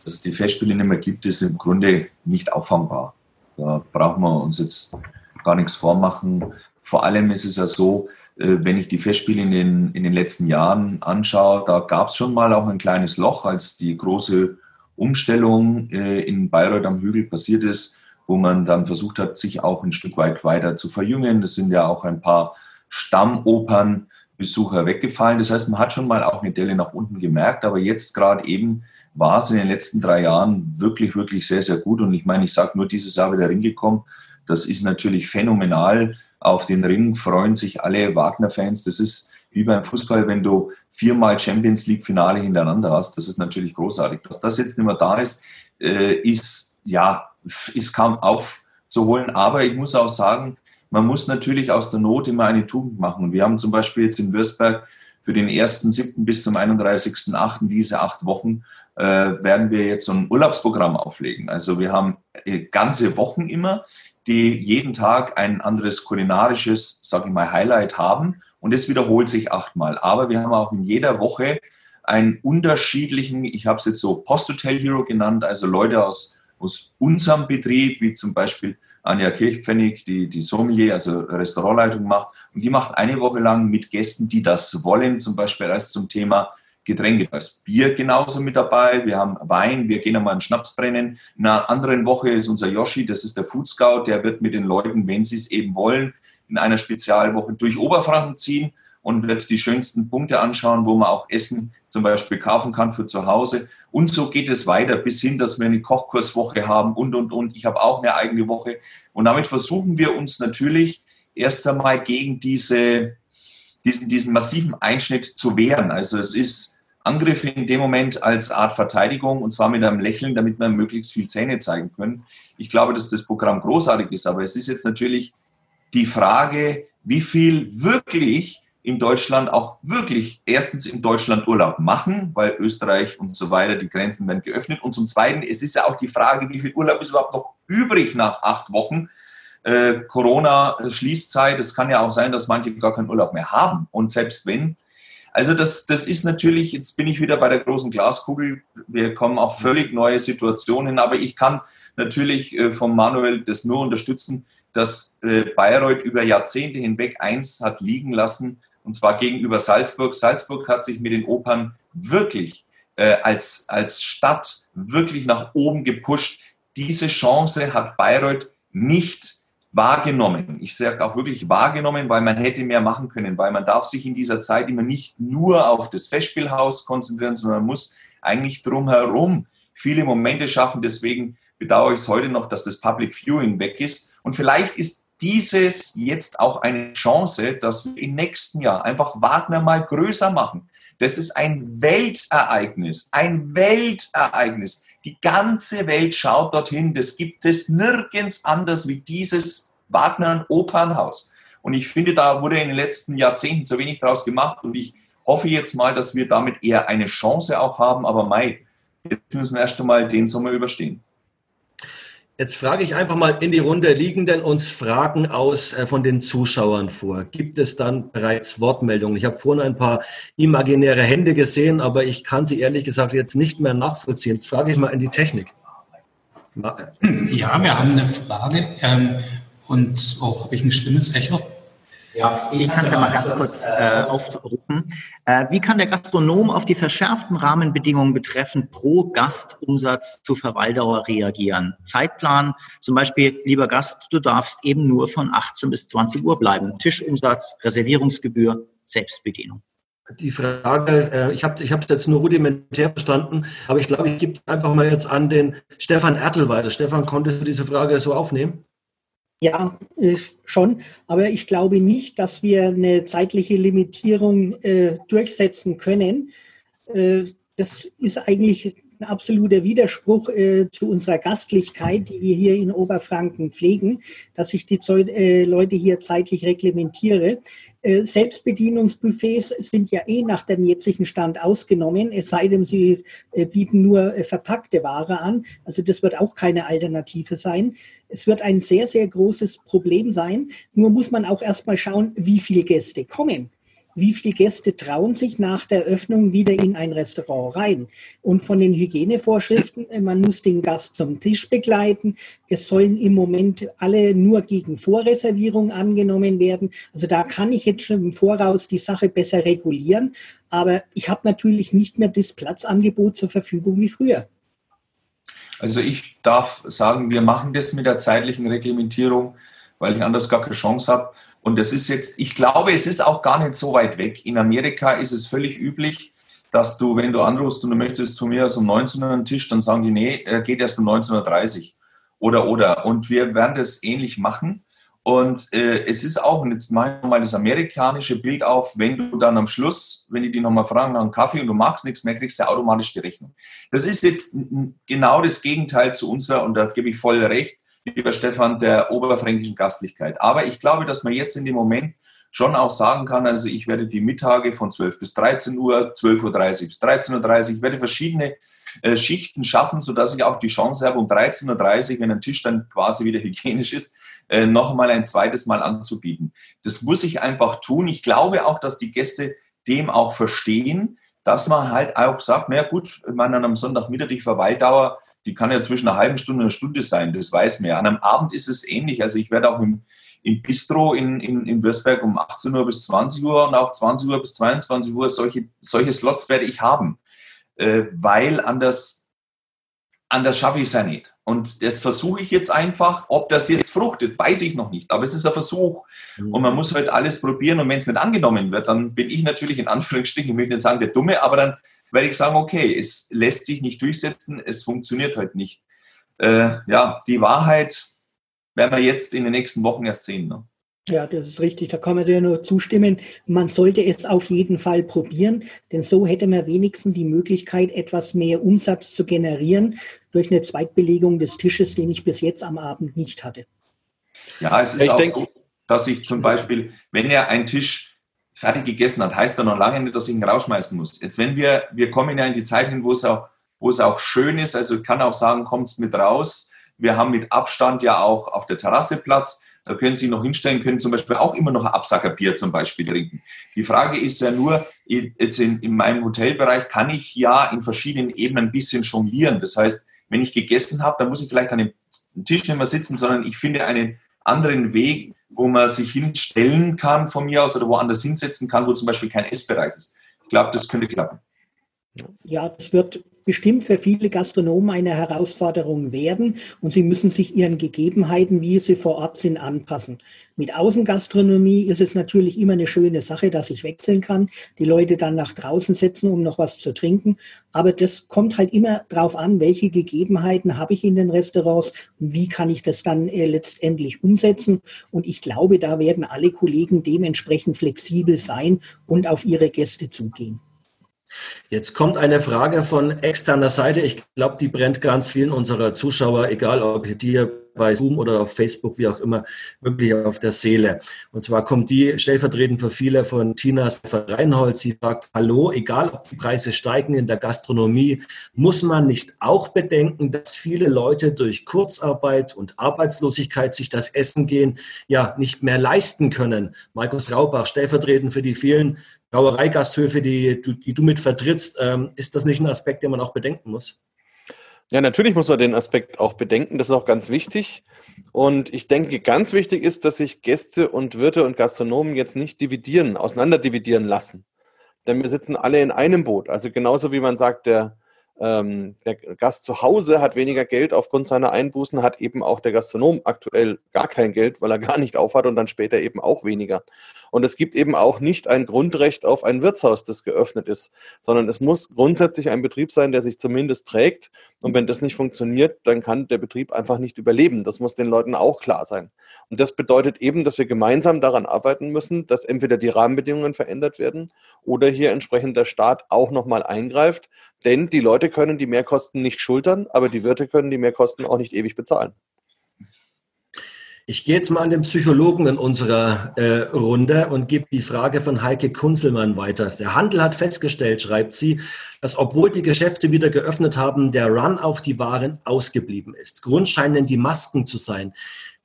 dass es die Festspiele nicht mehr gibt, ist im Grunde nicht auffangbar. Da brauchen wir uns jetzt gar nichts vormachen. Vor allem ist es ja so, wenn ich die Festspiele in den, in den letzten Jahren anschaue, da gab es schon mal auch ein kleines Loch, als die große Umstellung äh, in Bayreuth am Hügel passiert ist, wo man dann versucht hat, sich auch ein Stück weit weiter zu verjüngen. Es sind ja auch ein paar Stammopernbesucher weggefallen. Das heißt, man hat schon mal auch eine Delle nach unten gemerkt, aber jetzt gerade eben war es in den letzten drei Jahren wirklich, wirklich sehr, sehr gut. Und ich meine, ich sage nur dieses Jahr wieder hingekommen. Das ist natürlich phänomenal. Auf den Ring freuen sich alle Wagner-Fans. Das ist wie beim Fußball, wenn du viermal Champions League-Finale hintereinander hast. Das ist natürlich großartig. Dass das jetzt nicht mehr da ist, äh, ist, ja, ist kaum aufzuholen. Aber ich muss auch sagen, man muss natürlich aus der Not immer eine Tugend machen. Wir haben zum Beispiel jetzt in Würzberg für den 1.7. bis zum 31.8. diese acht Wochen äh, werden wir jetzt so ein Urlaubsprogramm auflegen. Also wir haben äh, ganze Wochen immer, die jeden Tag ein anderes kulinarisches, sage ich mal, Highlight haben. Und es wiederholt sich achtmal. Aber wir haben auch in jeder Woche einen unterschiedlichen, ich habe es jetzt so Post-Hotel Hero genannt, also Leute aus, aus unserem Betrieb, wie zum Beispiel Anja Kirchpfennig, die, die Sommelier, also Restaurantleitung macht. Und die macht eine Woche lang mit Gästen, die das wollen, zum Beispiel als zum Thema Getränke. Da ist Bier genauso mit dabei. Wir haben Wein, wir gehen einmal einen Schnaps brennen. In einer anderen Woche ist unser Yoshi, das ist der Food Scout, der wird mit den Leuten, wenn sie es eben wollen, in einer Spezialwoche durch Oberfranken ziehen und wird die schönsten Punkte anschauen, wo man auch Essen zum Beispiel kaufen kann für zu Hause. Und so geht es weiter bis hin, dass wir eine Kochkurswoche haben und, und, und. Ich habe auch eine eigene Woche. Und damit versuchen wir uns natürlich erst einmal gegen diese, diesen, diesen massiven Einschnitt zu wehren. Also es ist Angriff in dem Moment als Art Verteidigung und zwar mit einem Lächeln, damit wir möglichst viel Zähne zeigen können. Ich glaube, dass das Programm großartig ist, aber es ist jetzt natürlich die Frage, wie viel wirklich in Deutschland auch wirklich erstens in Deutschland Urlaub machen, weil Österreich und so weiter, die Grenzen werden geöffnet. Und zum Zweiten, es ist ja auch die Frage, wie viel Urlaub ist überhaupt noch übrig nach acht Wochen äh, Corona-Schließzeit. Es kann ja auch sein, dass manche gar keinen Urlaub mehr haben. Und selbst wenn, also das, das ist natürlich, jetzt bin ich wieder bei der großen Glaskugel, wir kommen auf völlig neue Situationen, aber ich kann natürlich äh, von Manuel das nur unterstützen, dass äh, Bayreuth über Jahrzehnte hinweg eins hat liegen lassen, und zwar gegenüber Salzburg. Salzburg hat sich mit den Opern wirklich äh, als, als Stadt wirklich nach oben gepusht. Diese Chance hat Bayreuth nicht wahrgenommen. Ich sage auch wirklich wahrgenommen, weil man hätte mehr machen können, weil man darf sich in dieser Zeit immer nicht nur auf das Festspielhaus konzentrieren, sondern man muss eigentlich drumherum viele Momente schaffen. Deswegen bedauere ich es heute noch, dass das Public Viewing weg ist. Und vielleicht ist dieses jetzt auch eine Chance, dass wir im nächsten Jahr einfach Wagner mal größer machen. Das ist ein Weltereignis, ein Weltereignis. Die ganze Welt schaut dorthin. Das gibt es nirgends anders wie dieses Wagner Opernhaus. Und ich finde, da wurde in den letzten Jahrzehnten zu wenig draus gemacht. Und ich hoffe jetzt mal, dass wir damit eher eine Chance auch haben. Aber Mai, jetzt müssen wir erst einmal den Sommer überstehen. Jetzt frage ich einfach mal in die Runde, liegen denn uns Fragen aus äh, von den Zuschauern vor? Gibt es dann bereits Wortmeldungen? Ich habe vorhin ein paar imaginäre Hände gesehen, aber ich kann sie ehrlich gesagt jetzt nicht mehr nachvollziehen. Jetzt frage ich mal in die Technik. Ja, wir haben eine Frage. Ähm, und, oh, habe ich ein schlimmes Echo? Ja, ich kann es ja mal ganz kurz äh, aufrufen. Äh, wie kann der Gastronom auf die verschärften Rahmenbedingungen betreffend pro Gastumsatz zu Verweildauer reagieren? Zeitplan, zum Beispiel, lieber Gast, du darfst eben nur von 18 bis 20 Uhr bleiben. Tischumsatz, Reservierungsgebühr, Selbstbedienung. Die Frage, äh, ich habe ich hab jetzt nur rudimentär verstanden, aber ich glaube, ich gebe einfach mal jetzt an den Stefan Ertel weiter. Stefan, konntest du diese Frage so aufnehmen? Ja, schon. Aber ich glaube nicht, dass wir eine zeitliche Limitierung äh, durchsetzen können. Äh, das ist eigentlich ein absoluter Widerspruch äh, zu unserer Gastlichkeit, die wir hier in Oberfranken pflegen, dass ich die Zeu äh, Leute hier zeitlich reglementiere. Äh, Selbstbedienungsbuffets sind ja eh nach dem jetzigen Stand ausgenommen, es sei denn, sie äh, bieten nur äh, verpackte Ware an. Also das wird auch keine Alternative sein. Es wird ein sehr, sehr großes Problem sein. Nur muss man auch erstmal schauen, wie viele Gäste kommen wie viele Gäste trauen sich nach der Öffnung wieder in ein Restaurant rein. Und von den Hygienevorschriften, äh, man muss den Gast zum Tisch begleiten. Es sollen im Moment alle nur gegen Vorreservierung angenommen werden. Also da kann ich jetzt schon im Voraus die Sache besser regulieren. Aber ich habe natürlich nicht mehr das Platzangebot zur Verfügung wie früher. Also ich darf sagen, wir machen das mit der zeitlichen Reglementierung, weil ich anders gar keine Chance habe. Und das ist jetzt, ich glaube, es ist auch gar nicht so weit weg. In Amerika ist es völlig üblich, dass du, wenn du anrufst und du möchtest zu mir aus um 19 Uhr einen Tisch, dann sagen die, nee, er geht erst um 19.30 Uhr. Oder, oder. Und wir werden das ähnlich machen. Und äh, es ist auch, und jetzt mache ich mal das amerikanische Bild auf, wenn du dann am Schluss, wenn die dich nochmal fragen nach einem Kaffee und du magst nichts mehr, kriegst du automatisch die Rechnung. Das ist jetzt genau das Gegenteil zu unserer, und da gebe ich voll recht, lieber Stefan, der oberfränkischen Gastlichkeit. Aber ich glaube, dass man jetzt in dem Moment schon auch sagen kann, also ich werde die Mittage von 12 bis 13 Uhr, 12.30 Uhr bis 13.30 Uhr, ich werde verschiedene äh, Schichten schaffen, sodass ich auch die Chance habe, um 13.30 Uhr, wenn ein Tisch dann quasi wieder [LAUGHS] hygienisch ist, äh, noch einmal ein zweites Mal anzubieten. Das muss ich einfach tun. Ich glaube auch, dass die Gäste dem auch verstehen, dass man halt auch sagt, naja gut, man an einem Sonntagmittag die Verweildauer die kann ja zwischen einer halben Stunde und einer Stunde sein, das weiß man ja. An einem Abend ist es ähnlich. Also ich werde auch im, im Bistro in, in, in Würzberg um 18 Uhr bis 20 Uhr und auch 20 Uhr bis 22 Uhr solche, solche Slots werde ich haben, äh, weil anders, anders schaffe ich es ja nicht. Und das versuche ich jetzt einfach. Ob das jetzt fruchtet, weiß ich noch nicht. Aber es ist ein Versuch. Mhm. Und man muss halt alles probieren. Und wenn es nicht angenommen wird, dann bin ich natürlich in Anführungsstrichen, ich möchte nicht sagen der Dumme, aber dann werde ich sagen, okay, es lässt sich nicht durchsetzen, es funktioniert halt nicht. Äh, ja, die Wahrheit werden wir jetzt in den nächsten Wochen erst sehen. Ne? Ja, das ist richtig. Da kann man dir nur zustimmen. Man sollte es auf jeden Fall probieren, denn so hätte man wenigstens die Möglichkeit, etwas mehr Umsatz zu generieren durch eine Zweitbelegung des Tisches, den ich bis jetzt am Abend nicht hatte. Ja, es ist ich auch denke, so, dass ich zum Beispiel, wenn er einen Tisch fertig gegessen hat, heißt ja noch lange nicht, dass ich ihn rausschmeißen muss. Jetzt, wenn wir, wir kommen ja in die Zeit hin, wo es auch, wo es auch schön ist, also ich kann auch sagen, kommt's mit raus. Wir haben mit Abstand ja auch auf der Terrasse Platz. Da können Sie noch hinstellen, können zum Beispiel auch immer noch Absackerbier zum Beispiel trinken. Die Frage ist ja nur, jetzt in, in meinem Hotelbereich kann ich ja in verschiedenen Ebenen ein bisschen jonglieren. Das heißt, wenn ich gegessen habe, dann muss ich vielleicht an dem Tisch nicht mehr sitzen, sondern ich finde einen anderen Weg, wo man sich hinstellen kann von mir aus oder woanders hinsetzen kann, wo zum Beispiel kein Essbereich ist. Ich glaube, das könnte klappen. Ja, das wird bestimmt für viele Gastronomen eine Herausforderung werden und sie müssen sich ihren Gegebenheiten, wie sie vor Ort sind, anpassen. Mit Außengastronomie ist es natürlich immer eine schöne Sache, dass ich wechseln kann, die Leute dann nach draußen setzen, um noch was zu trinken. Aber das kommt halt immer darauf an, welche Gegebenheiten habe ich in den Restaurants und wie kann ich das dann äh, letztendlich umsetzen. Und ich glaube, da werden alle Kollegen dementsprechend flexibel sein und auf ihre Gäste zugehen. Jetzt kommt eine Frage von externer Seite. Ich glaube, die brennt ganz vielen unserer Zuschauer, egal ob dir bei Zoom oder auf Facebook, wie auch immer, wirklich auf der Seele. Und zwar kommt die stellvertretend für viele von Tina Reinhold. Sie sagt, hallo, egal ob die Preise steigen in der Gastronomie, muss man nicht auch bedenken, dass viele Leute durch Kurzarbeit und Arbeitslosigkeit sich das Essen gehen ja nicht mehr leisten können. Markus Raubach, stellvertretend für die vielen Brauereigasthöfe, die, die du mit vertrittst, ähm, ist das nicht ein Aspekt, den man auch bedenken muss? Ja, natürlich muss man den Aspekt auch bedenken. Das ist auch ganz wichtig. Und ich denke, ganz wichtig ist, dass sich Gäste und Wirte und Gastronomen jetzt nicht dividieren, auseinanderdividieren lassen. Denn wir sitzen alle in einem Boot. Also genauso wie man sagt, der ähm, der Gast zu Hause hat weniger Geld aufgrund seiner Einbußen, hat eben auch der Gastronom aktuell gar kein Geld, weil er gar nicht aufhat und dann später eben auch weniger. Und es gibt eben auch nicht ein Grundrecht auf ein Wirtshaus, das geöffnet ist, sondern es muss grundsätzlich ein Betrieb sein, der sich zumindest trägt. Und wenn das nicht funktioniert, dann kann der Betrieb einfach nicht überleben. Das muss den Leuten auch klar sein. Und das bedeutet eben, dass wir gemeinsam daran arbeiten müssen, dass entweder die Rahmenbedingungen verändert werden oder hier entsprechend der Staat auch nochmal eingreift. Denn die Leute können die Mehrkosten nicht schultern, aber die Wirte können die Mehrkosten auch nicht ewig bezahlen. Ich gehe jetzt mal an den Psychologen in unserer äh, Runde und gebe die Frage von Heike Kunzelmann weiter. Der Handel hat festgestellt, schreibt sie, dass obwohl die Geschäfte wieder geöffnet haben, der Run auf die Waren ausgeblieben ist. Grund scheinen die Masken zu sein.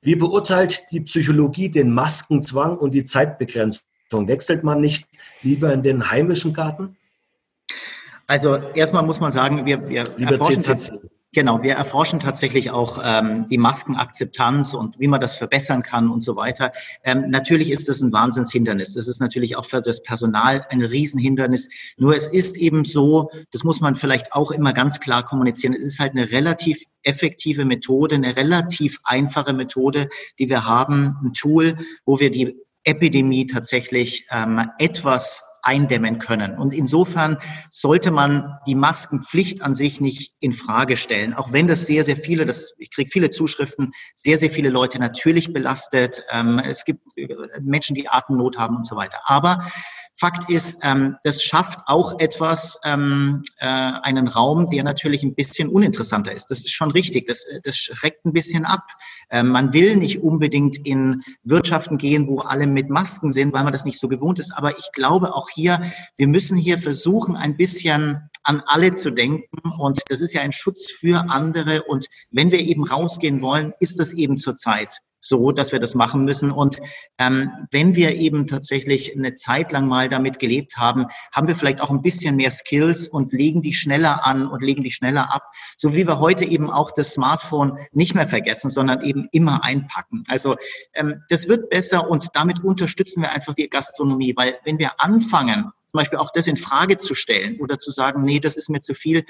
Wie beurteilt die Psychologie den Maskenzwang und die Zeitbegrenzung? Wechselt man nicht lieber in den heimischen Garten? Also erstmal muss man sagen, wir, wir erforschen, Genau, wir erforschen tatsächlich auch ähm, die Maskenakzeptanz und wie man das verbessern kann und so weiter. Ähm, natürlich ist das ein Wahnsinnshindernis. Das ist natürlich auch für das Personal ein Riesenhindernis. Nur es ist eben so, das muss man vielleicht auch immer ganz klar kommunizieren, es ist halt eine relativ effektive Methode, eine relativ einfache Methode, die wir haben, ein Tool, wo wir die Epidemie tatsächlich ähm, etwas eindämmen können. Und insofern sollte man die Maskenpflicht an sich nicht in Frage stellen, auch wenn das sehr, sehr viele, das, ich kriege viele Zuschriften, sehr, sehr viele Leute natürlich belastet. Ähm, es gibt äh, Menschen, die Atemnot haben und so weiter. Aber Fakt ist, ähm, das schafft auch etwas, ähm, äh, einen Raum, der natürlich ein bisschen uninteressanter ist. Das ist schon richtig. Das, das schreckt ein bisschen ab. Ähm, man will nicht unbedingt in Wirtschaften gehen, wo alle mit Masken sind, weil man das nicht so gewohnt ist. Aber ich glaube auch hier, wir müssen hier versuchen, ein bisschen an alle zu denken. Und das ist ja ein Schutz für andere. Und wenn wir eben rausgehen wollen, ist das eben zurzeit so, dass wir das machen müssen. Und ähm, wenn wir eben tatsächlich eine Zeit lang mal damit gelebt haben, haben wir vielleicht auch ein bisschen mehr Skills und legen die schneller an und legen die schneller ab. So wie wir heute eben auch das Smartphone nicht mehr vergessen, sondern eben immer einpacken. Also ähm, das wird besser und damit unterstützen wir einfach die Gastronomie, weil wenn wir anfangen, zum Beispiel auch das in Frage zu stellen oder zu sagen, nee, das ist mir zu viel,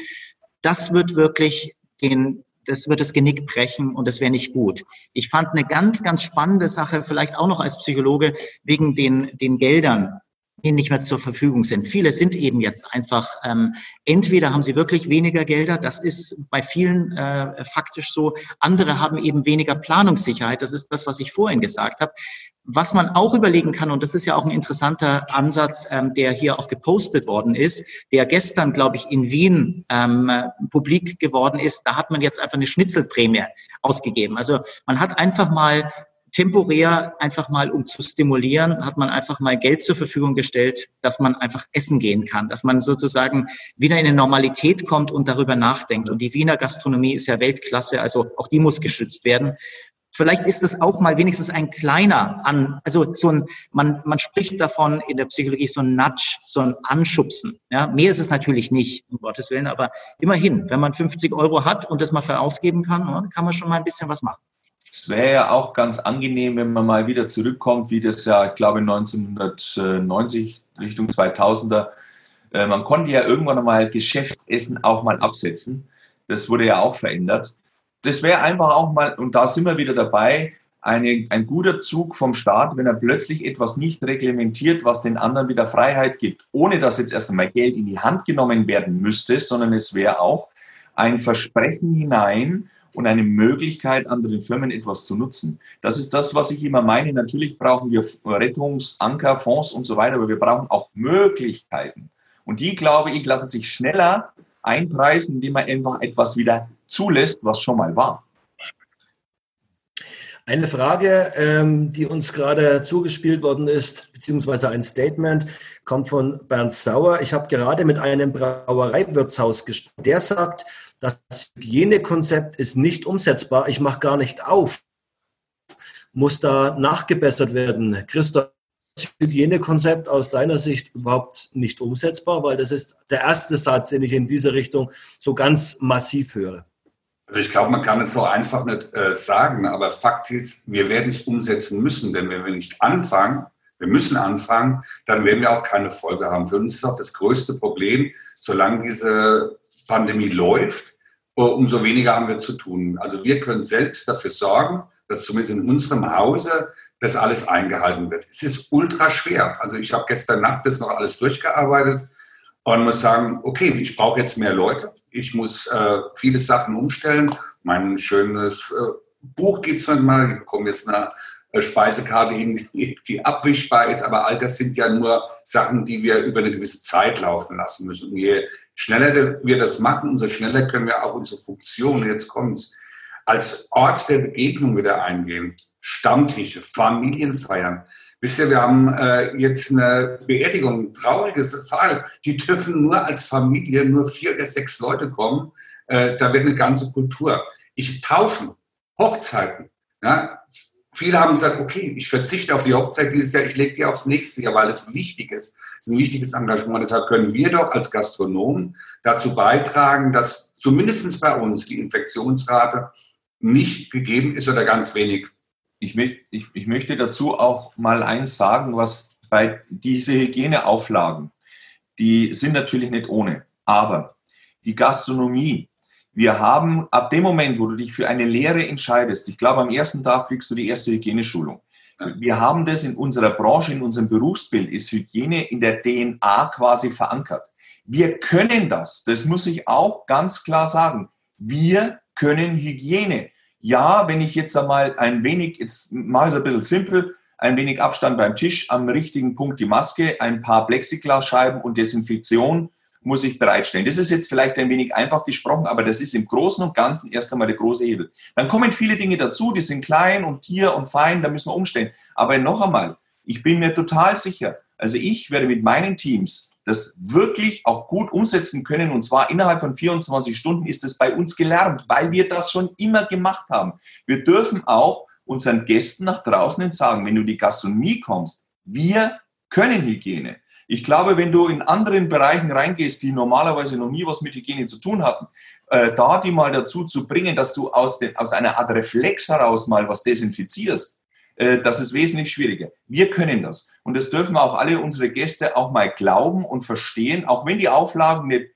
das wird wirklich den, das wird das Genick brechen und das wäre nicht gut. Ich fand eine ganz, ganz spannende Sache, vielleicht auch noch als Psychologe, wegen den, den Geldern die nicht mehr zur Verfügung sind. Viele sind eben jetzt einfach, ähm, entweder haben sie wirklich weniger Gelder, das ist bei vielen äh, faktisch so, andere haben eben weniger Planungssicherheit, das ist das, was ich vorhin gesagt habe. Was man auch überlegen kann, und das ist ja auch ein interessanter Ansatz, ähm, der hier auch gepostet worden ist, der gestern, glaube ich, in Wien ähm, publik geworden ist, da hat man jetzt einfach eine Schnitzelprämie ausgegeben. Also man hat einfach mal temporär einfach mal, um zu stimulieren, hat man einfach mal Geld zur Verfügung gestellt, dass man einfach essen gehen kann, dass man sozusagen wieder in eine Normalität kommt und darüber nachdenkt. Und die Wiener Gastronomie ist ja Weltklasse, also auch die muss geschützt werden. Vielleicht ist es auch mal wenigstens ein kleiner an, also so ein, man, man spricht davon in der Psychologie so ein Nudge, so ein Anschubsen. Ja, mehr ist es natürlich nicht, um Gottes Willen, aber immerhin, wenn man 50 Euro hat und das mal für ausgeben kann, kann man schon mal ein bisschen was machen. Es wäre ja auch ganz angenehm, wenn man mal wieder zurückkommt, wie das ja, ich glaube, 1990 Richtung 2000er. Äh, man konnte ja irgendwann mal Geschäftsessen auch mal absetzen. Das wurde ja auch verändert. Das wäre einfach auch mal, und da sind wir wieder dabei, eine, ein guter Zug vom Staat, wenn er plötzlich etwas nicht reglementiert, was den anderen wieder Freiheit gibt, ohne dass jetzt erst einmal Geld in die Hand genommen werden müsste, sondern es wäre auch ein Versprechen hinein, und eine Möglichkeit, anderen Firmen etwas zu nutzen. Das ist das, was ich immer meine. Natürlich brauchen wir Rettungsanker, Fonds und so weiter, aber wir brauchen auch Möglichkeiten. Und die, glaube ich, lassen sich schneller einpreisen, indem man einfach etwas wieder zulässt, was schon mal war. Eine Frage, ähm, die uns gerade zugespielt worden ist, beziehungsweise ein Statement, kommt von Bernd Sauer. Ich habe gerade mit einem Brauereiwirtshaus gesprochen. Der sagt, das Hygienekonzept ist nicht umsetzbar. Ich mache gar nicht auf. Muss da nachgebessert werden. Christoph, das Hygienekonzept aus deiner Sicht überhaupt nicht umsetzbar? Weil das ist der erste Satz, den ich in diese Richtung so ganz massiv höre. Also ich glaube, man kann es so einfach nicht äh, sagen, aber Fakt ist, wir werden es umsetzen müssen, denn wenn wir nicht anfangen, wir müssen anfangen, dann werden wir auch keine Folge haben. Für uns ist auch das größte Problem, solange diese Pandemie läuft, äh, umso weniger haben wir zu tun. Also wir können selbst dafür sorgen, dass zumindest in unserem Hause das alles eingehalten wird. Es ist ultra schwer. Also ich habe gestern Nacht das noch alles durchgearbeitet und muss sagen, okay, ich brauche jetzt mehr Leute. Ich muss äh, viele Sachen umstellen. Mein schönes äh, Buch gibt es mal. Ich bekomme jetzt eine äh, Speisekarte hin, die, abwischbar ist. Aber all das sind ja nur Sachen, die wir über eine gewisse Zeit laufen lassen müssen. Und je schneller wir das machen, umso schneller können wir auch unsere Funktion, jetzt kommt's, als Ort der Begegnung wieder eingehen. Stammtische, Familienfeiern. Wisst ihr, wir haben äh, jetzt eine Beerdigung, ein trauriges Fall. Die dürfen nur als Familie nur vier oder sechs Leute kommen. Äh, da wird eine ganze Kultur. Ich taufen, Hochzeiten. Ja, Viele haben gesagt, okay, ich verzichte auf die Hochzeit dieses Jahr, ich lege die aufs nächste Jahr, weil es wichtig ist. Es ist ein wichtiges Engagement. Deshalb können wir doch als Gastronomen dazu beitragen, dass zumindest bei uns die Infektionsrate nicht gegeben ist oder ganz wenig. Ich, ich, ich möchte dazu auch mal eins sagen, was bei diese Hygieneauflagen, die sind natürlich nicht ohne, aber die Gastronomie wir haben ab dem Moment, wo du dich für eine Lehre entscheidest, ich glaube, am ersten Tag kriegst du die erste Hygieneschulung. Wir haben das in unserer Branche, in unserem Berufsbild, ist Hygiene in der DNA quasi verankert. Wir können das, das muss ich auch ganz klar sagen. Wir können Hygiene. Ja, wenn ich jetzt einmal ein wenig, jetzt mal so ein bisschen simpel, ein wenig Abstand beim Tisch, am richtigen Punkt die Maske, ein paar Plexiglasscheiben und Desinfektion, muss ich bereitstellen. Das ist jetzt vielleicht ein wenig einfach gesprochen, aber das ist im Großen und Ganzen erst einmal der große Hebel. Dann kommen viele Dinge dazu, die sind klein und hier und fein, da müssen wir umstellen. Aber noch einmal, ich bin mir total sicher, also ich werde mit meinen Teams das wirklich auch gut umsetzen können. Und zwar innerhalb von 24 Stunden ist es bei uns gelernt, weil wir das schon immer gemacht haben. Wir dürfen auch unseren Gästen nach draußen sagen, wenn du die Gastronomie kommst, wir können Hygiene. Ich glaube, wenn du in anderen Bereichen reingehst, die normalerweise noch nie was mit Hygiene zu tun hatten, äh, da die mal dazu zu bringen, dass du aus, den, aus einer Art Reflex heraus mal was desinfizierst, das ist wesentlich schwieriger. Wir können das. Und das dürfen auch alle unsere Gäste auch mal glauben und verstehen, auch wenn die Auflagen nicht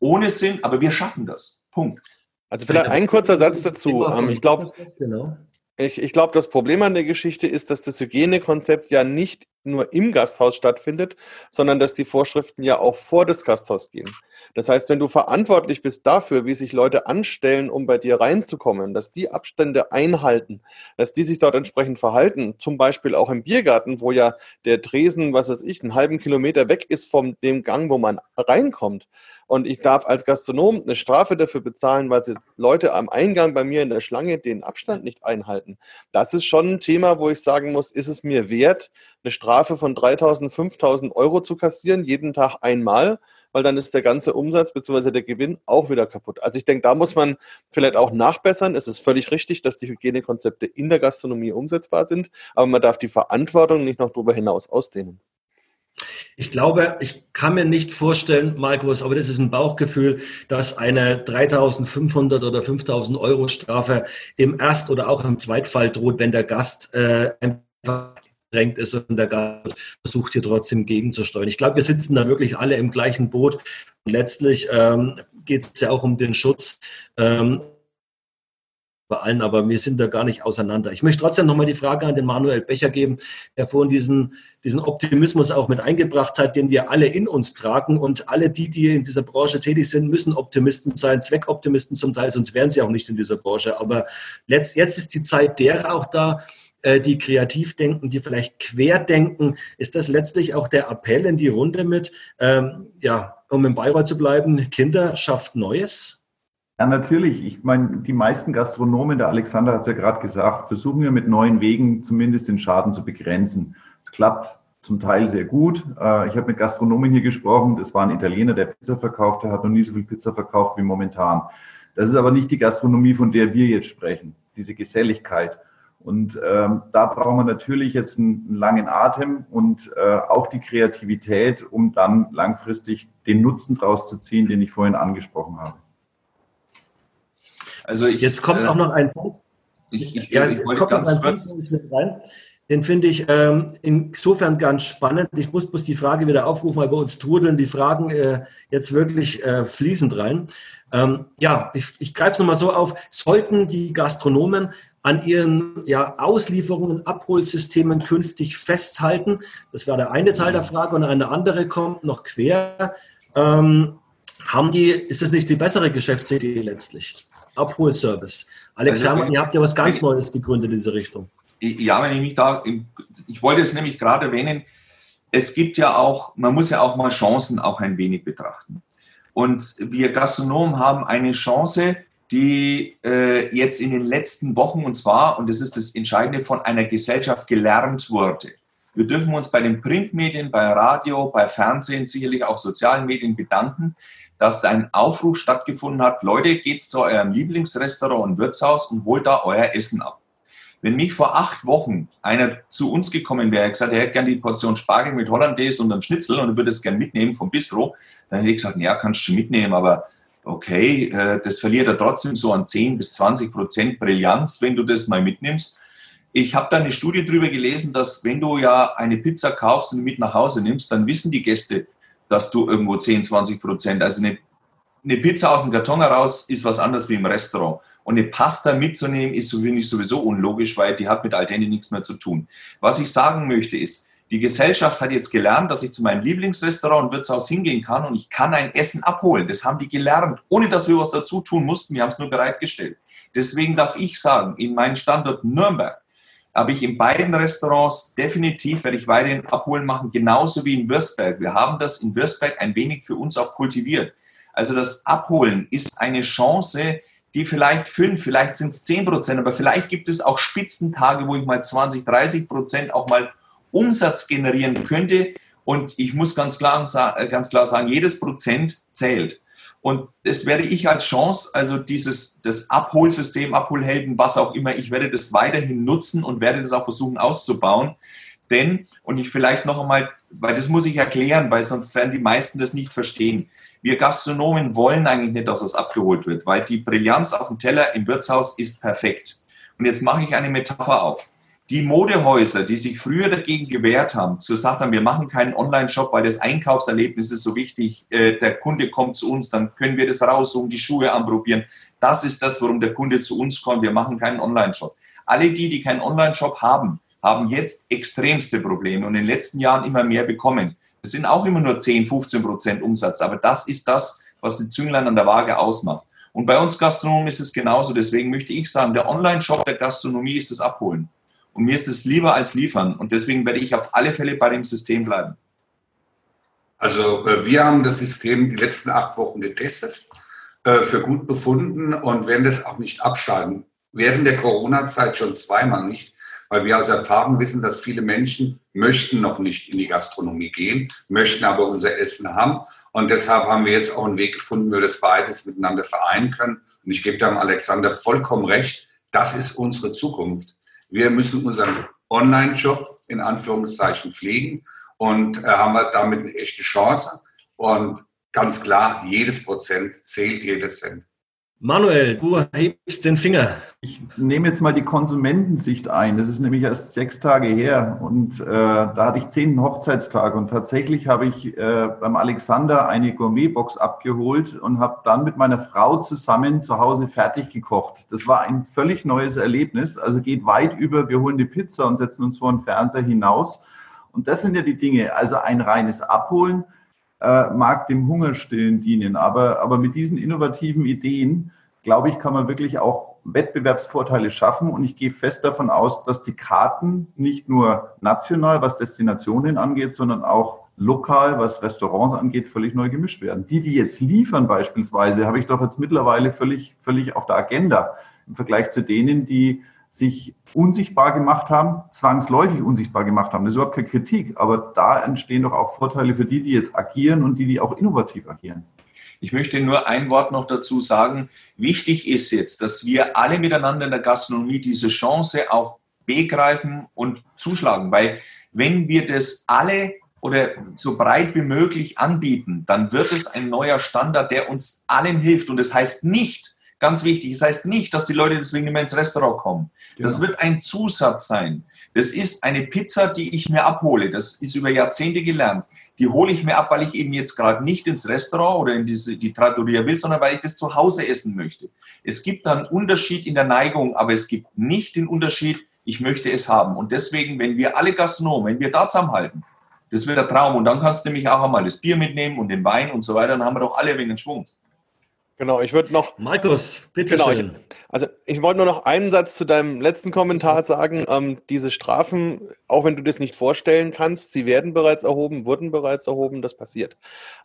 ohne sind, aber wir schaffen das. Punkt. Also vielleicht ein kurzer Satz dazu. Ähm, ich glaube, genau. ich, ich glaube, das Problem an der Geschichte ist, dass das Hygienekonzept ja nicht nur im Gasthaus stattfindet, sondern dass die Vorschriften ja auch vor das Gasthaus gehen. Das heißt, wenn du verantwortlich bist dafür, wie sich Leute anstellen, um bei dir reinzukommen, dass die Abstände einhalten, dass die sich dort entsprechend verhalten, zum Beispiel auch im Biergarten, wo ja der Tresen, was weiß ich, einen halben Kilometer weg ist von dem Gang, wo man reinkommt. Und ich darf als Gastronom eine Strafe dafür bezahlen, weil sie Leute am Eingang bei mir in der Schlange den Abstand nicht einhalten. Das ist schon ein Thema, wo ich sagen muss, ist es mir wert, eine Strafe von 3.000, 5.000 Euro zu kassieren, jeden Tag einmal, weil dann ist der ganze Umsatz bzw. der Gewinn auch wieder kaputt. Also ich denke, da muss man vielleicht auch nachbessern. Es ist völlig richtig, dass die Hygienekonzepte in der Gastronomie umsetzbar sind, aber man darf die Verantwortung nicht noch darüber hinaus ausdehnen. Ich glaube, ich kann mir nicht vorstellen, Markus, aber das ist ein Bauchgefühl, dass eine 3.500 oder 5.000 Euro Strafe im Erst- oder auch im Zweitfall droht, wenn der Gast äh, einfach drängt ist und der Gast versucht hier trotzdem gegenzusteuern. Ich glaube, wir sitzen da wirklich alle im gleichen Boot. Und letztlich ähm, geht es ja auch um den Schutz ähm, bei allen, aber wir sind da gar nicht auseinander. Ich möchte trotzdem nochmal die Frage an den Manuel Becher geben, der vorhin diesen, diesen Optimismus auch mit eingebracht hat, den wir alle in uns tragen. Und alle die, die in dieser Branche tätig sind, müssen Optimisten sein, Zweckoptimisten zum Teil, sonst wären sie auch nicht in dieser Branche. Aber letzt, jetzt ist die Zeit derer auch da, die kreativ denken, die vielleicht quer denken. Ist das letztlich auch der Appell in die Runde mit, ähm, ja, um im Bayreuth zu bleiben, Kinder schafft Neues? Ja, natürlich. Ich meine, die meisten Gastronomen, der Alexander hat es ja gerade gesagt, versuchen wir mit neuen Wegen zumindest den Schaden zu begrenzen. Es klappt zum Teil sehr gut. Äh, ich habe mit Gastronomen hier gesprochen. Das war ein Italiener, der Pizza verkauft. Der hat noch nie so viel Pizza verkauft wie momentan. Das ist aber nicht die Gastronomie, von der wir jetzt sprechen. Diese Geselligkeit. Und ähm, da brauchen wir natürlich jetzt einen, einen langen Atem und äh, auch die Kreativität, um dann langfristig den Nutzen draus zu ziehen, den ich vorhin angesprochen habe. Also ich, jetzt kommt äh, auch noch ein Punkt. Ich, ich, ja, ich kommt noch ein Punkt rein. Den finde ich ähm, insofern ganz spannend. Ich muss bloß die Frage wieder aufrufen, weil bei uns trudeln die Fragen äh, jetzt wirklich äh, fließend rein. Ähm, ja, ich, ich greife es nochmal so auf. Sollten die Gastronomen an ihren ja, Auslieferungen, Abholsystemen künftig festhalten? Das wäre der eine Teil der Frage. Und eine andere kommt noch quer. Ähm, haben die, ist das nicht die bessere Geschäftsidee letztlich? Abholservice. Alex also, Herrmann, ihr habt ja was ganz Neues gegründet in diese Richtung. Ja, wenn ich mich da, ich wollte es nämlich gerade erwähnen, es gibt ja auch, man muss ja auch mal Chancen auch ein wenig betrachten. Und wir Gastronomen haben eine Chance, die äh, jetzt in den letzten Wochen, und zwar, und das ist das Entscheidende, von einer Gesellschaft gelernt wurde. Wir dürfen uns bei den Printmedien, bei Radio, bei Fernsehen, sicherlich auch sozialen Medien bedanken, dass da ein Aufruf stattgefunden hat, Leute, geht's zu eurem Lieblingsrestaurant und Wirtshaus und holt da euer Essen ab. Wenn mich vor acht Wochen einer zu uns gekommen wäre, gesagt, er hätte gerne die Portion Spargel mit Hollandaise und einem Schnitzel und er würde es gerne mitnehmen vom Bistro, dann hätte ich gesagt, ja, kannst du mitnehmen, aber okay, äh, das verliert er trotzdem so an 10 bis 20 Prozent Brillanz, wenn du das mal mitnimmst. Ich habe da eine Studie drüber gelesen, dass wenn du ja eine Pizza kaufst und mit nach Hause nimmst, dann wissen die Gäste, dass du irgendwo 10, 20 Prozent, also eine, eine Pizza aus dem Karton heraus ist was anderes wie im Restaurant. Und eine Pasta mitzunehmen ist sowieso unlogisch, weil die hat mit Alteni nichts mehr zu tun. Was ich sagen möchte ist, die Gesellschaft hat jetzt gelernt, dass ich zu meinem Lieblingsrestaurant und Wirtshaus hingehen kann und ich kann ein Essen abholen. Das haben die gelernt, ohne dass wir was dazu tun mussten. Wir haben es nur bereitgestellt. Deswegen darf ich sagen, in meinem Standort Nürnberg habe ich in beiden Restaurants definitiv, werde ich weiterhin abholen machen, genauso wie in Würzberg. Wir haben das in Würzberg ein wenig für uns auch kultiviert. Also das Abholen ist eine Chance, die vielleicht fünf, vielleicht sind es zehn Prozent, aber vielleicht gibt es auch Spitzentage, wo ich mal 20, 30 Prozent auch mal Umsatz generieren könnte. Und ich muss ganz klar, äh, ganz klar sagen, jedes Prozent zählt. Und das werde ich als Chance, also dieses das Abholsystem, Abholhelden, was auch immer, ich werde das weiterhin nutzen und werde das auch versuchen auszubauen. Denn, und ich vielleicht noch einmal, weil das muss ich erklären, weil sonst werden die meisten das nicht verstehen. Wir Gastronomen wollen eigentlich nicht, dass das abgeholt wird, weil die Brillanz auf dem Teller im Wirtshaus ist perfekt. Und jetzt mache ich eine Metapher auf die Modehäuser, die sich früher dagegen gewehrt haben, zu sagen, wir machen keinen Online-Shop, weil das Einkaufserlebnis ist so wichtig, äh, der Kunde kommt zu uns, dann können wir das raussuchen, die Schuhe anprobieren. Das ist das, warum der Kunde zu uns kommt. Wir machen keinen Online-Shop. Alle die, die keinen Online-Shop haben, haben jetzt extremste Probleme und in den letzten Jahren immer mehr bekommen. Das sind auch immer nur 10, 15 Prozent Umsatz, aber das ist das, was die Zünglein an der Waage ausmacht. Und bei uns Gastronomen ist es genauso. Deswegen möchte ich sagen, der Online-Shop der Gastronomie ist das Abholen. Und mir ist es lieber als liefern. Und deswegen werde ich auf alle Fälle bei dem System bleiben. Also äh, wir haben das System die letzten acht Wochen getestet, äh, für gut befunden und werden das auch nicht abschalten. Während der Corona-Zeit schon zweimal nicht, weil wir aus Erfahrung wissen, dass viele Menschen möchten noch nicht in die Gastronomie gehen, möchten aber unser Essen haben. Und deshalb haben wir jetzt auch einen Weg gefunden, wie wir das beides miteinander vereinen können. Und ich gebe da dem Alexander vollkommen recht, das ist unsere Zukunft. Wir müssen unseren Online-Job in Anführungszeichen pflegen und äh, haben halt damit eine echte Chance. Und ganz klar, jedes Prozent zählt jedes Cent. Manuel, du hebst den Finger. Ich nehme jetzt mal die Konsumentensicht ein. Das ist nämlich erst sechs Tage her und äh, da hatte ich zehn Hochzeitstage und tatsächlich habe ich äh, beim Alexander eine Gourmetbox abgeholt und habe dann mit meiner Frau zusammen zu Hause fertig gekocht. Das war ein völlig neues Erlebnis. Also geht weit über, wir holen die Pizza und setzen uns vor den Fernseher hinaus. Und das sind ja die Dinge. Also ein reines Abholen äh, mag dem Hungerstillen dienen. Aber, aber mit diesen innovativen Ideen, glaube ich, kann man wirklich auch Wettbewerbsvorteile schaffen. Und ich gehe fest davon aus, dass die Karten nicht nur national, was Destinationen angeht, sondern auch lokal, was Restaurants angeht, völlig neu gemischt werden. Die, die jetzt liefern beispielsweise, habe ich doch jetzt mittlerweile völlig, völlig auf der Agenda im Vergleich zu denen, die sich unsichtbar gemacht haben, zwangsläufig unsichtbar gemacht haben. Das ist überhaupt keine Kritik, aber da entstehen doch auch Vorteile für die, die jetzt agieren und die, die auch innovativ agieren. Ich möchte nur ein Wort noch dazu sagen. Wichtig ist jetzt, dass wir alle miteinander in der Gastronomie diese Chance auch begreifen und zuschlagen, weil wenn wir das alle oder so breit wie möglich anbieten, dann wird es ein neuer Standard, der uns allen hilft. Und das heißt nicht, Ganz wichtig. Das heißt nicht, dass die Leute deswegen immer ins Restaurant kommen. Genau. Das wird ein Zusatz sein. Das ist eine Pizza, die ich mir abhole. Das ist über Jahrzehnte gelernt. Die hole ich mir ab, weil ich eben jetzt gerade nicht ins Restaurant oder in diese, die Trattoria will, sondern weil ich das zu Hause essen möchte. Es gibt dann Unterschied in der Neigung, aber es gibt nicht den Unterschied, ich möchte es haben. Und deswegen, wenn wir alle Gastronomen, wenn wir da zusammenhalten, das wird der Traum. Und dann kannst du nämlich auch einmal das Bier mitnehmen und den Wein und so weiter. Dann haben wir doch alle wegen Schwung. Genau, ich würde noch. Markus, bitte genau, schön. Ich, also ich wollte nur noch einen Satz zu deinem letzten Kommentar sagen. Ähm, diese Strafen, auch wenn du das nicht vorstellen kannst, sie werden bereits erhoben, wurden bereits erhoben, das passiert.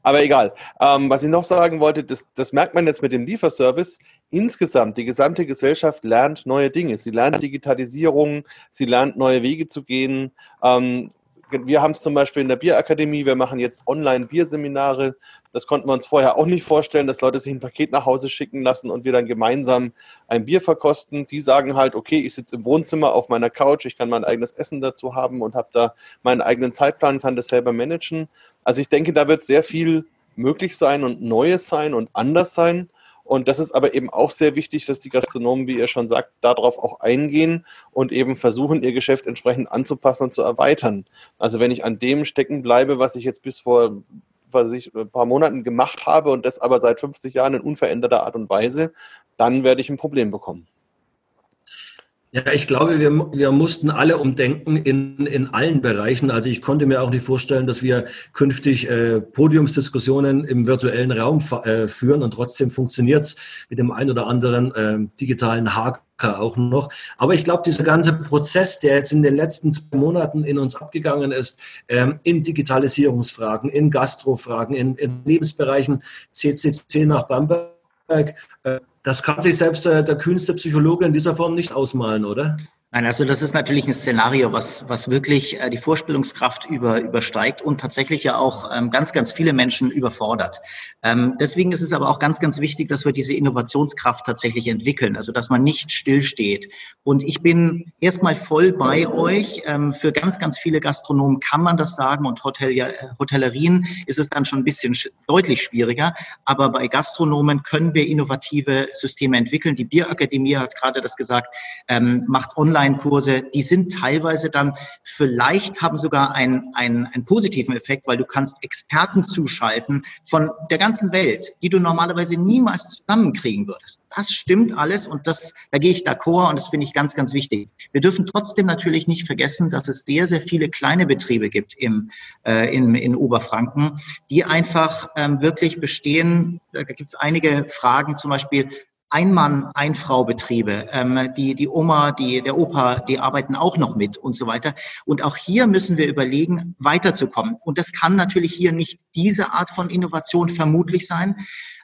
Aber egal. Ähm, was ich noch sagen wollte, das, das merkt man jetzt mit dem Lieferservice. Insgesamt, die gesamte Gesellschaft lernt neue Dinge. Sie lernt Digitalisierung, sie lernt neue Wege zu gehen. Ähm, wir haben es zum Beispiel in der Bierakademie, wir machen jetzt Online-Bierseminare. Das konnten wir uns vorher auch nicht vorstellen, dass Leute sich ein Paket nach Hause schicken lassen und wir dann gemeinsam ein Bier verkosten. Die sagen halt, okay, ich sitze im Wohnzimmer auf meiner Couch, ich kann mein eigenes Essen dazu haben und habe da meinen eigenen Zeitplan, kann das selber managen. Also ich denke, da wird sehr viel möglich sein und Neues sein und anders sein. Und das ist aber eben auch sehr wichtig, dass die Gastronomen, wie ihr schon sagt, darauf auch eingehen und eben versuchen, ihr Geschäft entsprechend anzupassen und zu erweitern. Also wenn ich an dem stecken bleibe, was ich jetzt bis vor was ich, ein paar Monaten gemacht habe und das aber seit 50 Jahren in unveränderter Art und Weise, dann werde ich ein Problem bekommen. Ja, ich glaube, wir, wir mussten alle umdenken in, in allen Bereichen. Also ich konnte mir auch nicht vorstellen, dass wir künftig äh, Podiumsdiskussionen im virtuellen Raum äh, führen und trotzdem funktioniert's mit dem ein oder anderen äh, digitalen Haker auch noch. Aber ich glaube, dieser ganze Prozess, der jetzt in den letzten zwei Monaten in uns abgegangen ist, ähm, in Digitalisierungsfragen, in Gastrofragen, in, in Lebensbereichen, CCC nach Bamberg, äh, das kann sich selbst der, der kühnste Psychologe in dieser Form nicht ausmalen, oder? Nein, also das ist natürlich ein Szenario, was, was wirklich äh, die Vorstellungskraft über, übersteigt und tatsächlich ja auch ähm, ganz, ganz viele Menschen überfordert. Ähm, deswegen ist es aber auch ganz, ganz wichtig, dass wir diese Innovationskraft tatsächlich entwickeln, also dass man nicht stillsteht. Und ich bin erstmal voll bei euch. Ähm, für ganz, ganz viele Gastronomen kann man das sagen und Hotel, ja, Hotellerien ist es dann schon ein bisschen sch deutlich schwieriger. Aber bei Gastronomen können wir innovative Systeme entwickeln. Die Bierakademie hat gerade das gesagt, macht online Online-Kurse, die sind teilweise dann vielleicht haben sogar einen, einen, einen positiven Effekt, weil du kannst Experten zuschalten von der ganzen Welt, die du normalerweise niemals zusammenkriegen würdest. Das stimmt alles und das, da gehe ich d'accord und das finde ich ganz, ganz wichtig. Wir dürfen trotzdem natürlich nicht vergessen, dass es sehr, sehr viele kleine Betriebe gibt im, äh, in, in Oberfranken, die einfach ähm, wirklich bestehen. Da gibt es einige Fragen, zum Beispiel, ein-Mann, Ein-Frau-Betriebe. Ähm, die, die Oma, die, der Opa, die arbeiten auch noch mit und so weiter. Und auch hier müssen wir überlegen, weiterzukommen. Und das kann natürlich hier nicht diese Art von Innovation vermutlich sein.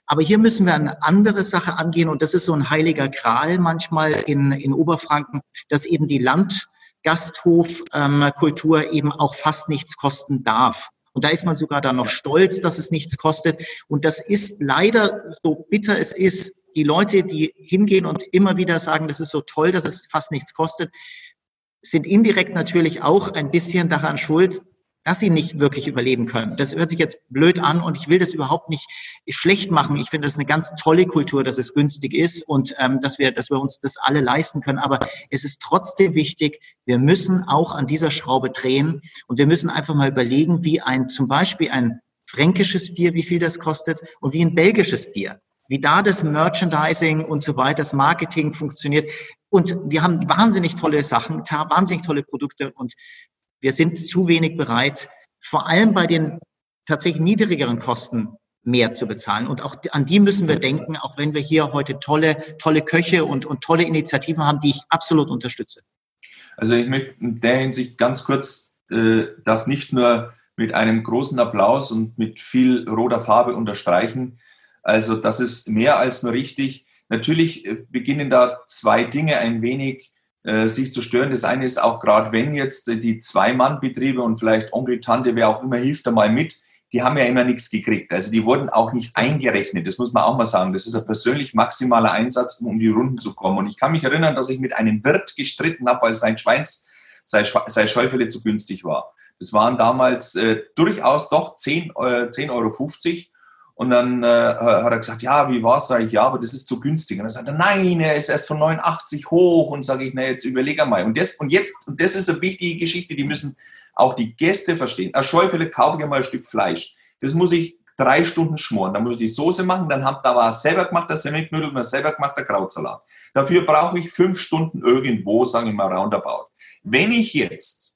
Aber hier müssen wir eine andere Sache angehen und das ist so ein heiliger Gral manchmal in, in Oberfranken, dass eben die Landgasthofkultur ähm, eben auch fast nichts kosten darf. Und da ist man sogar dann noch stolz, dass es nichts kostet. Und das ist leider, so bitter es ist, die Leute, die hingehen und immer wieder sagen, das ist so toll, dass es fast nichts kostet, sind indirekt natürlich auch ein bisschen daran schuld, dass sie nicht wirklich überleben können. Das hört sich jetzt blöd an und ich will das überhaupt nicht schlecht machen. Ich finde das eine ganz tolle Kultur, dass es günstig ist und ähm, dass wir, dass wir uns das alle leisten können. Aber es ist trotzdem wichtig, wir müssen auch an dieser Schraube drehen und wir müssen einfach mal überlegen, wie ein zum Beispiel ein fränkisches Bier, wie viel das kostet und wie ein belgisches Bier wie da das Merchandising und so weiter, das Marketing funktioniert. Und wir haben wahnsinnig tolle Sachen, wahnsinnig tolle Produkte und wir sind zu wenig bereit, vor allem bei den tatsächlich niedrigeren Kosten mehr zu bezahlen. Und auch an die müssen wir denken, auch wenn wir hier heute tolle, tolle Köche und, und tolle Initiativen haben, die ich absolut unterstütze. Also ich möchte in der Hinsicht ganz kurz äh, das nicht nur mit einem großen Applaus und mit viel roter Farbe unterstreichen. Also das ist mehr als nur richtig. Natürlich äh, beginnen da zwei Dinge ein wenig äh, sich zu stören. Das eine ist auch gerade, wenn jetzt die Zwei-Mann-Betriebe und vielleicht Onkel, Tante, wer auch immer hilft da mal mit, die haben ja immer nichts gekriegt. Also die wurden auch nicht eingerechnet. Das muss man auch mal sagen. Das ist ein persönlich maximaler Einsatz, um um die Runden zu kommen. Und ich kann mich erinnern, dass ich mit einem Wirt gestritten habe, weil sein Schweins, sein, sein Schäufele zu günstig war. Das waren damals äh, durchaus doch 10,50 äh, 10 Euro. Und dann äh, hat er gesagt, ja, wie war es? Sag ich, ja, aber das ist zu günstig. Und dann sagt er, nein, er ist erst von 89 hoch. Und sage ich, na, jetzt überlege mal. Und das, und jetzt, und das ist eine wichtige Geschichte, die müssen auch die Gäste verstehen. Ein Schäufele kaufe ich mal ein Stück Fleisch. Das muss ich drei Stunden schmoren. Dann muss ich die Soße machen, dann hab, da war selber gemachter Semmelknödel und ein selber gemachter Krautsalat. Dafür brauche ich fünf Stunden irgendwo, sagen wir mal roundabout. Wenn ich jetzt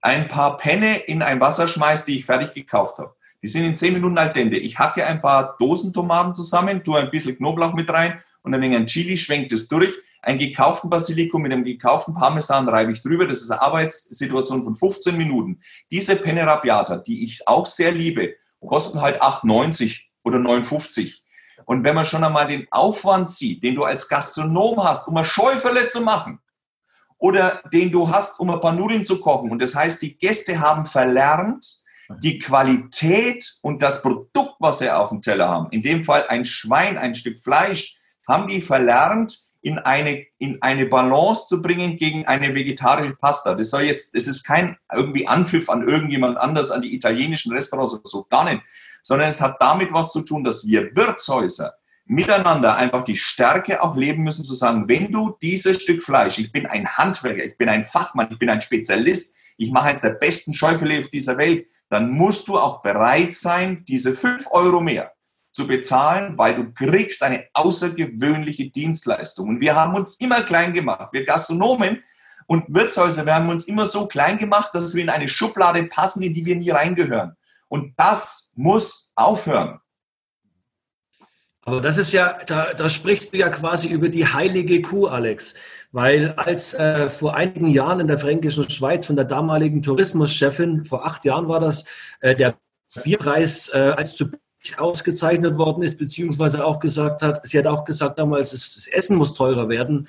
ein paar Penne in ein Wasser schmeiße, die ich fertig gekauft habe, Die sind in zehn Minuten al dente. Ich hacke ein paar Dosentomaten zusammen, tue ein bisschen Knoblauch mit rein und ein wenig Chili, schwenkt es durch. Einen gekauften Basilikum mit einem gekauften Parmesan reibe ich drüber. Das ist eine Arbeitssituation von 15 Minuten. Diese Penne Rabiata, die ich auch sehr liebe, kosten halt 8,90 oder 9,50. Und wenn man schon einmal den Aufwand sieht, den du als Gastronom hast, um ein Schäufele zu machen, oder den du hast, um ein paar Nudeln zu kochen. Und das heißt, die Gäste haben verlernt, die Qualität und das Produkt, was sie auf dem Teller haben, in dem Fall ein Schwein, ein Stück Fleisch, haben die verlernt, in eine, in eine Balance zu bringen gegen eine vegetarische Pasta. Das soll jetzt, das ist kein irgendwie Anpfiff an irgendjemand anders, an die italienischen Restaurants oder so, gar nicht. Sondern es hat damit was zu tun, dass wir Wirtshäuser miteinander einfach die Stärke auch leben müssen, zu sagen, wenn du dieses Stück Fleisch, ich bin ein Handwerker, ich bin ein Fachmann, ich bin ein Spezialist, ich mache eins der besten Schäufele auf dieser Welt, dann musst du auch bereit sein, diese fünf Euro mehr zu bezahlen, weil du kriegst eine außergewöhnliche Dienstleistung. Und wir haben uns immer klein gemacht. Wir Gastronomen und Wirtshäuser, wir haben uns immer so klein gemacht, dass wir in eine Schublade passen, in die wir nie reingehören. Und das muss aufhören. Aber das ist ja, da, da sprichst du ja quasi über die heilige Kuh, Alex. Weil als äh, vor einigen Jahren in der fränkischen Schweiz von der damaligen Tourismuschefin, vor acht Jahren war das, äh, der Bierpreis äh, als zu ausgezeichnet worden ist, beziehungsweise auch gesagt hat, sie hat auch gesagt damals, das Essen muss teurer werden.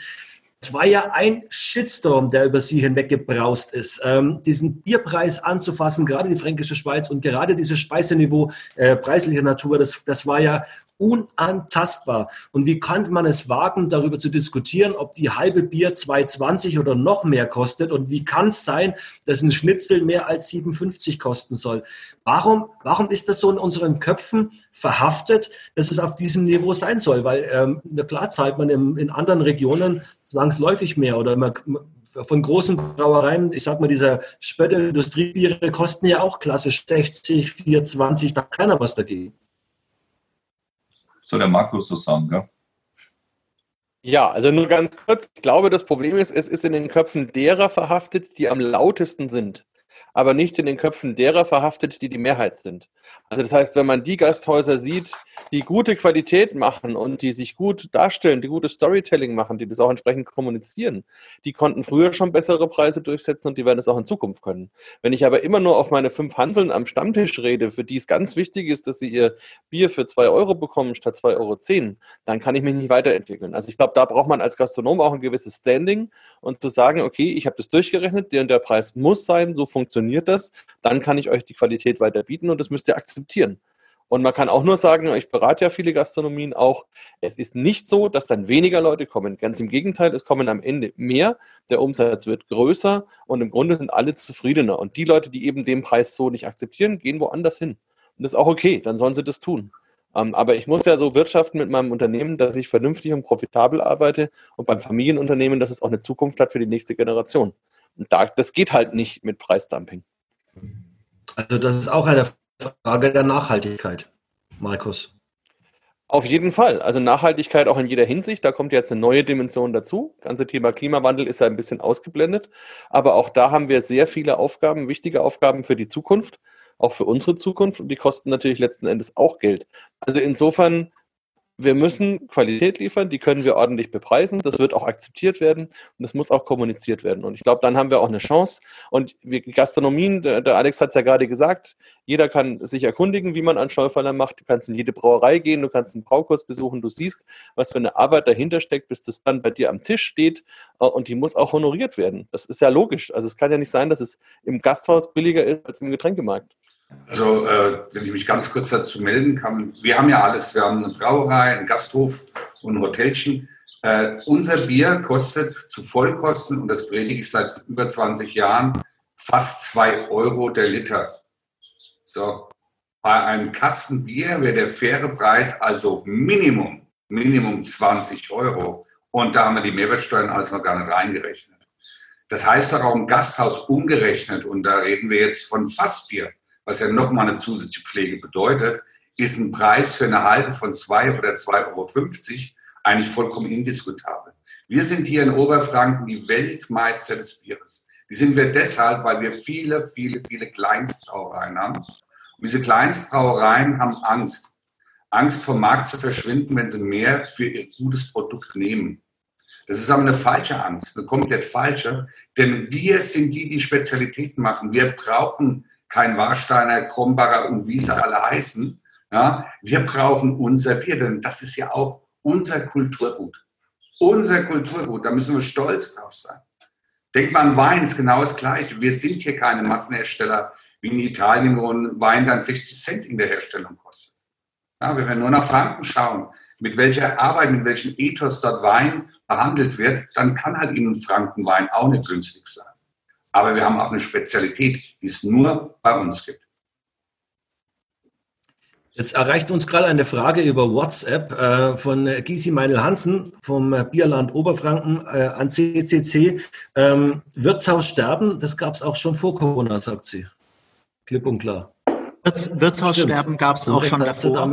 Es war ja ein Shitstorm, der über sie hinweggebraust ist. Ähm, diesen Bierpreis anzufassen, gerade die fränkische Schweiz und gerade dieses Speiseniveau äh, preislicher Natur, das, das war ja unantastbar. Und wie kann man es wagen, darüber zu diskutieren, ob die halbe Bier 2,20 oder noch mehr kostet? Und wie kann es sein, dass ein Schnitzel mehr als 57 kosten soll? Warum, warum ist das so in unseren Köpfen verhaftet, dass es auf diesem Niveau sein soll? Weil ähm, klar zahlt man im, in anderen Regionen zwangsläufig mehr oder man, von großen Brauereien, ich sag mal, dieser Spötte Industriebiere kosten ja auch klassisch 60, 420, da hat keiner was dagegen soll der Markus so sagen, gell? Ja, also nur ganz kurz. Ich glaube, das Problem ist, es ist in den Köpfen derer verhaftet, die am lautesten sind aber nicht in den Köpfen derer verhaftet, die die Mehrheit sind. Also das heißt, wenn man die Gasthäuser sieht, die gute Qualität machen und die sich gut darstellen, die gute Storytelling machen, die das auch entsprechend kommunizieren, die konnten früher schon bessere Preise durchsetzen und die werden es auch in Zukunft können. Wenn ich aber immer nur auf meine fünf Hanseln am Stammtisch rede, für die es ganz wichtig ist, dass sie ihr Bier für zwei Euro bekommen statt zwei Euro, zehn, dann kann ich mich nicht weiterentwickeln. Also ich glaube, da braucht man als Gastronom auch ein gewisses Standing und zu sagen, okay, ich habe das durchgerechnet, der und der Preis muss sein, so funktioniert funktioniert das, dann kann ich euch die Qualität weiter bieten und das müsst ihr akzeptieren. Und man kann auch nur sagen, ich berate ja viele Gastronomien auch, es ist nicht so, dass dann weniger Leute kommen. Ganz im Gegenteil, es kommen am Ende mehr, der Umsatz wird größer und im Grunde sind alle zufriedener. Und die Leute, die eben den Preis so nicht akzeptieren, gehen woanders hin. Und das ist auch okay, dann sollen sie das tun. Ähm, aber ich muss ja so wirtschaften mit meinem Unternehmen, dass ich vernünftig und profitabel arbeite und beim Familienunternehmen, dass es auch eine Zukunft hat für die nächste Generation. Und da, das geht halt nicht mit Preisdumping. Also das ist auch eine Frage der Nachhaltigkeit, Markus. Auf jeden Fall. Also Nachhaltigkeit auch in jeder Hinsicht. Da kommt jetzt eine neue Dimension dazu. Das ganze Thema Klimawandel ist ja ein bisschen ausgeblendet. Aber auch da haben wir sehr viele Aufgaben, wichtige Aufgaben für die Zukunft, auch für unsere Zukunft. Und die kosten natürlich letzten Endes auch Geld. Also insofern wir müssen Qualität liefern, die können wir ordentlich bepreisen, das wird auch akzeptiert werden und das muss auch kommuniziert werden. Und ich glaube, dann haben wir auch eine Chance. Und wir Gastronomien, der, Alex hat es ja gerade gesagt, jeder kann sich erkundigen, wie man einen Schäuferler macht. Du kannst in jede Brauerei gehen, du kannst einen Braukurs besuchen, du siehst, was für eine Arbeit dahinter steckt, bis das dann bei dir am Tisch steht äh, und die muss auch honoriert werden. Das ist ja logisch. Also es kann ja nicht sein, dass es im Gasthaus billiger ist als im Getränkemarkt. Also, äh, wenn ich mich ganz kurz dazu melden kann, wir haben ja alles. Wir haben eine Brauerei, einen Gasthof und ein Hotelchen. Äh, unser Bier kostet zu Vollkosten, und das predige ich seit über 20 Jahren, fast 2 Euro der Liter. So, bei einem Kasten Bier wäre der faire Preis also Minimum, Minimum 20 Euro. Und da haben wir die Mehrwertsteuern alles noch gar nicht reingerechnet. Das heißt auch im Gasthaus umgerechnet, und da reden wir jetzt von Fassbier was ja nochmal eine zusätzliche Pflege bedeutet, ist ein Preis für eine halbe von 2 oder 2,50 Euro eigentlich vollkommen indiskutabel. Wir sind hier in Oberfranken die Weltmeister des Bieres. Die sind wir deshalb, weil wir viele, viele, viele Kleinstbrauereien haben. diese Kleinstbrauereien haben Angst. Angst vom Markt zu verschwinden, wenn sie mehr für ihr gutes Produkt nehmen. Das ist aber eine falsche Angst, eine komplett falsche. Denn wir sind die, die Spezialitäten machen. Wir brauchen kein Warsteiner, Krombacher und wie sie alle heißen. Ja, wir brauchen unser Bier, denn das ist ja auch unser Kulturgut. Unser Kulturgut, da müssen wir stolz drauf sein. Denkt man an Wein, ist genau das Gleiche. Wir sind hier keine Massenhersteller wie in Italien, wo ein Wein dann 60 Cent in der Herstellung kostet. Ja, wenn wir nur nach Franken schauen, mit welcher Arbeit, mit welchem Ethos dort Wein behandelt wird, dann kann halt Ihnen Frankenwein auch nicht günstig sein. Aber wir haben auch eine Spezialität, die es nur bei uns gibt. Jetzt erreicht uns gerade eine Frage über WhatsApp äh, von Gysi Meinl Hansen vom Bierland Oberfranken äh, an CCC. Ähm, Wirtshaus sterben, das gab es auch schon vor Corona, sagt sie. Klipp und klar. Wirts Wirtshaussterben gab es auch schon davor.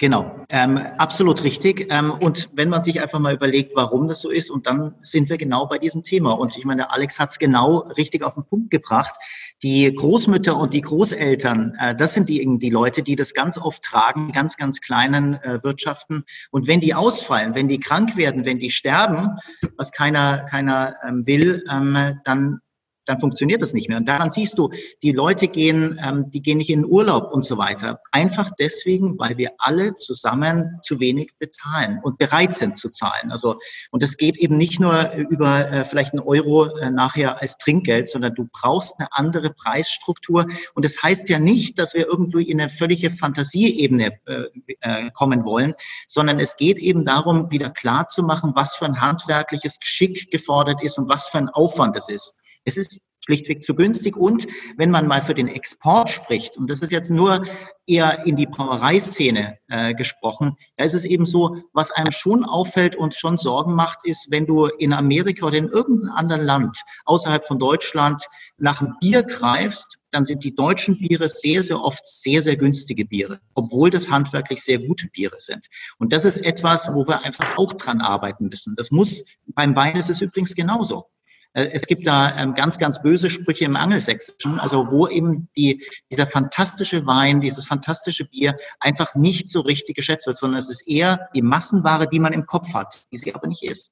Genau, ähm, absolut richtig. Ähm, und wenn man sich einfach mal überlegt, warum das so ist, und dann sind wir genau bei diesem Thema. Und ich meine, Alex hat es genau richtig auf den Punkt gebracht. Die Großmütter und die Großeltern, äh, das sind die, die Leute, die das ganz oft tragen, ganz, ganz kleinen äh, Wirtschaften. Und wenn die ausfallen, wenn die krank werden, wenn die sterben, was keiner, keiner ähm, will, ähm, dann dann funktioniert das nicht mehr. Und daran siehst du, die Leute gehen, ähm, die gehen nicht in Urlaub und so weiter. Einfach deswegen, weil wir alle zusammen zu wenig bezahlen und bereit sind zu zahlen. Also, und es geht eben nicht nur über äh, vielleicht einen Euro äh, nachher als Trinkgeld, sondern du brauchst eine andere Preisstruktur. Und das heißt ja nicht, dass wir irgendwie in eine völlige Fantasieebene äh, äh, kommen wollen, sondern es geht eben darum, wieder klar zu machen, was für ein handwerkliches Geschick gefordert ist und was für ein Aufwand es ist. Es ist schlichtweg zu günstig. Und wenn man mal für den Export spricht, und das ist jetzt nur eher in die Brauereiszene äh, gesprochen, da ist es eben so, was einem schon auffällt und schon Sorgen macht, ist, wenn du in Amerika oder in irgendeinem anderen Land außerhalb von Deutschland nach einem Bier greifst, dann sind die deutschen Biere sehr, sehr oft sehr, sehr günstige Biere, obwohl das handwerklich sehr gute Biere sind. Und das ist etwas, wo wir einfach auch dran arbeiten müssen. Das muss, beim Wein ist es übrigens genauso. Äh, es gibt da ähm, ganz, ganz böse Sprüche im Angelsächsischen, also wo eben die, dieser fantastische Wein, dieses fantastische Bier einfach nicht so richtig geschätzt wird, sondern es ist eher die Massenware, die man im Kopf hat, die sie aber nicht ist.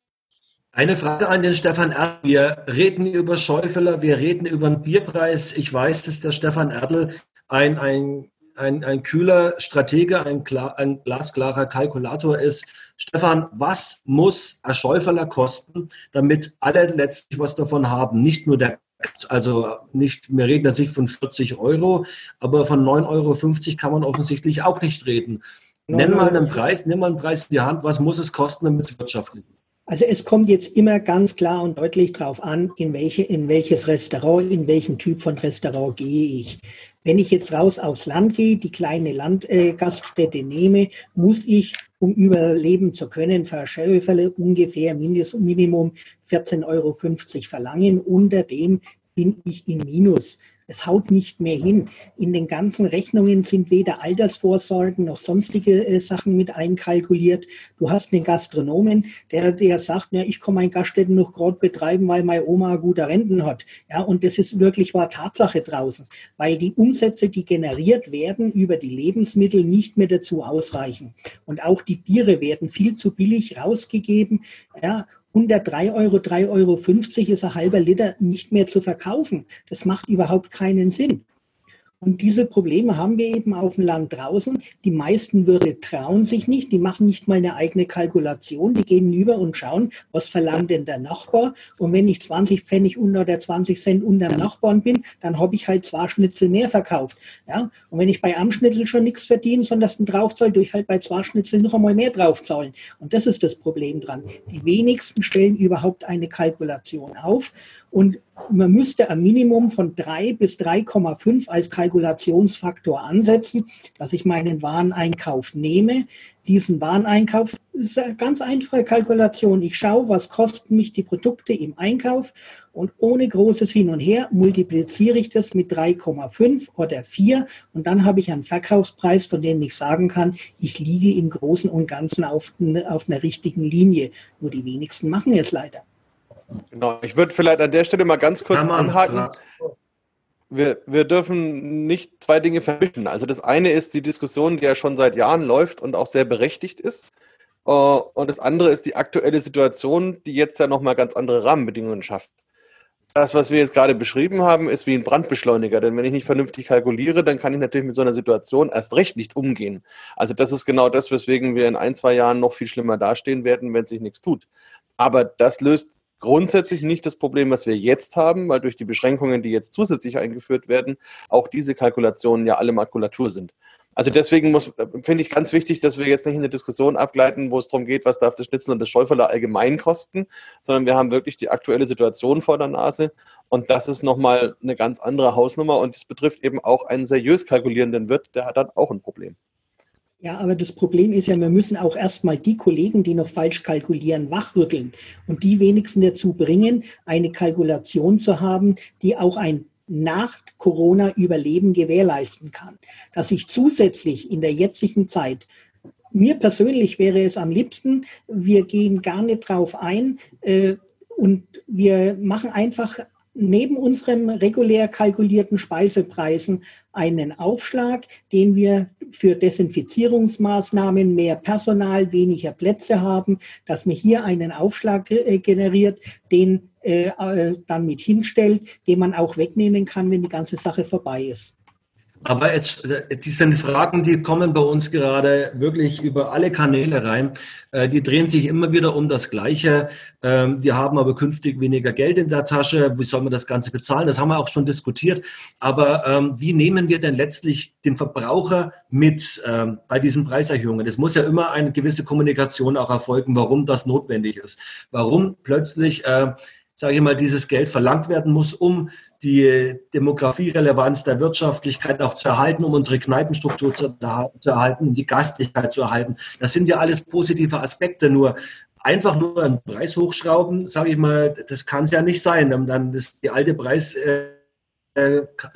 Eine Frage an den Stefan Erdl. Wir reden über Schäufeler, wir reden über den Bierpreis. Ich weiß, dass der Stefan Erdl ein, ein ein, ein kühler Stratege, ein, klar, ein glasklarer Kalkulator ist. Stefan, was muss ein Schäuferler kosten, damit alle letztlich was davon haben? Nicht nur der also nicht, wir reden jetzt nicht von 40 Euro, aber von 9,50 Euro kann man offensichtlich auch nicht reden. Nenn mal einen Preis, nimm mal einen Preis in die Hand, was muss es kosten, damit es wirtschaftlich ist? Also es kommt jetzt immer ganz klar und deutlich darauf an, in, welche, in welches Restaurant, in welchen Typ von Restaurant gehe ich. Wenn ich jetzt raus aufs Land gehe, die kleine Landgaststätte äh, nehme, muss ich, um überleben zu können, für Schäuferle ungefähr Mindest, Minimum 14,50 Euro verlangen. Unter dem bin ich im Minus. Es haut nicht mehr hin. In den ganzen Rechnungen sind weder Altersvorsorgen noch sonstige äh, Sachen mit einkalkuliert. Du hast einen Gastronomen, der, der sagt, ja, ich komme mein Gaststätten noch gerade betreiben, weil meine Oma gute Renten hat. Ja, und das ist wirklich wahr Tatsache draußen, weil die Umsätze, die generiert werden über die Lebensmittel, nicht mehr dazu ausreichen. Und auch die Biere werden viel zu billig rausgegeben. Ja, unter 3 Euro, 3,50 Euro ist ein halber Liter nicht mehr zu verkaufen. Das macht überhaupt keinen Sinn. Und diese Probleme haben wir eben auf dem Land draußen. Die meisten Wirte trauen sich nicht, die machen nicht mal eine eigene Kalkulation, die gehen über und schauen, was verlangt denn der Nachbar. Und wenn ich 20 Pfennig unter oder 20 Cent unter dem Nachbarn bin, dann habe ich halt zwei Schnitzel mehr verkauft. Ja? Und wenn ich bei einem Schnitzel schon nichts verdiene, sondern das draufzahle, durch halt bei zwei Schnitzeln noch einmal mehr draufzahlen. Und das ist das Problem dran. Die wenigsten stellen überhaupt eine Kalkulation auf. Und man müsste ein Minimum von 3 bis 3,5 als Kalkulationsfaktor ansetzen, dass ich meinen Wareneinkauf nehme. Diesen Wareneinkauf ist eine ganz einfache Kalkulation. Ich schaue, was kosten mich die Produkte im Einkauf und ohne großes Hin und Her multipliziere ich das mit 3,5 oder 4 und dann habe ich einen Verkaufspreis, von dem ich sagen kann, ich liege im Großen und Ganzen auf, auf einer richtigen Linie. Nur die wenigsten machen es leider. Genau, ich würde vielleicht an der Stelle mal ganz kurz anhaken. wir, wir dürfen nicht zwei Dinge vermischen. Also das eine ist die Diskussion, die ja schon seit Jahren läuft und auch sehr berechtigt ist. Äh, und das andere ist die aktuelle Situation, die jetzt ja nochmal ganz andere Rahmenbedingungen schafft. Das, was wir jetzt gerade beschrieben haben, ist wie ein Brandbeschleuniger. Denn wenn ich nicht vernünftig kalkuliere, dann kann ich natürlich mit so einer Situation erst recht nicht umgehen. Also das ist genau das, weswegen wir in ein, zwei Jahren noch viel schlimmer dastehen werden, wenn sich nichts tut. Aber das löst grundsätzlich nicht das Problem, was wir jetzt haben, weil durch die Beschränkungen, die jetzt zusätzlich eingeführt werden, auch diese Kalkulationen ja alle Makulatur sind. Also deswegen finde ich ganz wichtig, dass wir jetzt nicht in eine Diskussion abgleiten, wo es darum geht, was darf das Schnitzel und das Schäuferler allgemein kosten, sondern wir haben wirklich die aktuelle Situation vor der Nase und das ist nochmal eine ganz andere Hausnummer und es betrifft eben auch einen seriös kalkulierenden Wirt, der hat dann auch ein Problem. Ja, aber das Problem ist ja, wir müssen auch erstmal die Kollegen, die noch falsch kalkulieren, wachrütteln und die wenigsten dazu bringen, eine Kalkulation zu haben, die auch ein nach Corona Überleben gewährleisten kann. Dass ich zusätzlich in der jetzigen Zeit mir persönlich wäre es am liebsten, wir gehen gar nicht drauf ein äh, und wir machen einfach neben unseren regulär kalkulierten Speisepreisen einen Aufschlag, den wir für Desinfizierungsmaßnahmen, mehr Personal, weniger Plätze haben, dass man hier einen Aufschlag äh, generiert, den äh, äh, dann mit hinstellt, den man auch wegnehmen kann, wenn die ganze Sache vorbei ist. Aber jetzt, äh, die sind Fragen, die kommen bei uns gerade wirklich über alle Kanäle rein. Äh, die drehen sich immer wieder um das Gleiche. Ähm, wir haben aber künftig weniger Geld in der Tasche. Wie soll man das Ganze bezahlen? Das haben wir auch schon diskutiert. Aber ähm, wie nehmen wir denn letztlich den Verbraucher mit ähm, bei diesen Preiserhöhungen? Es muss ja immer eine gewisse Kommunikation auch erfolgen, warum das notwendig ist. Warum plötzlich äh, sage ich mal, dieses Geld verlangt werden muss, um die Demografierelevanz der Wirtschaftlichkeit auch zu erhalten, um unsere Kneipenstruktur zu, zu erhalten, die Gastlichkeit zu erhalten. Das sind ja alles positive Aspekte. Nur einfach nur einen Preis hochschrauben, sage ich mal, das kann es ja nicht sein. Dann ist die alte Preis äh,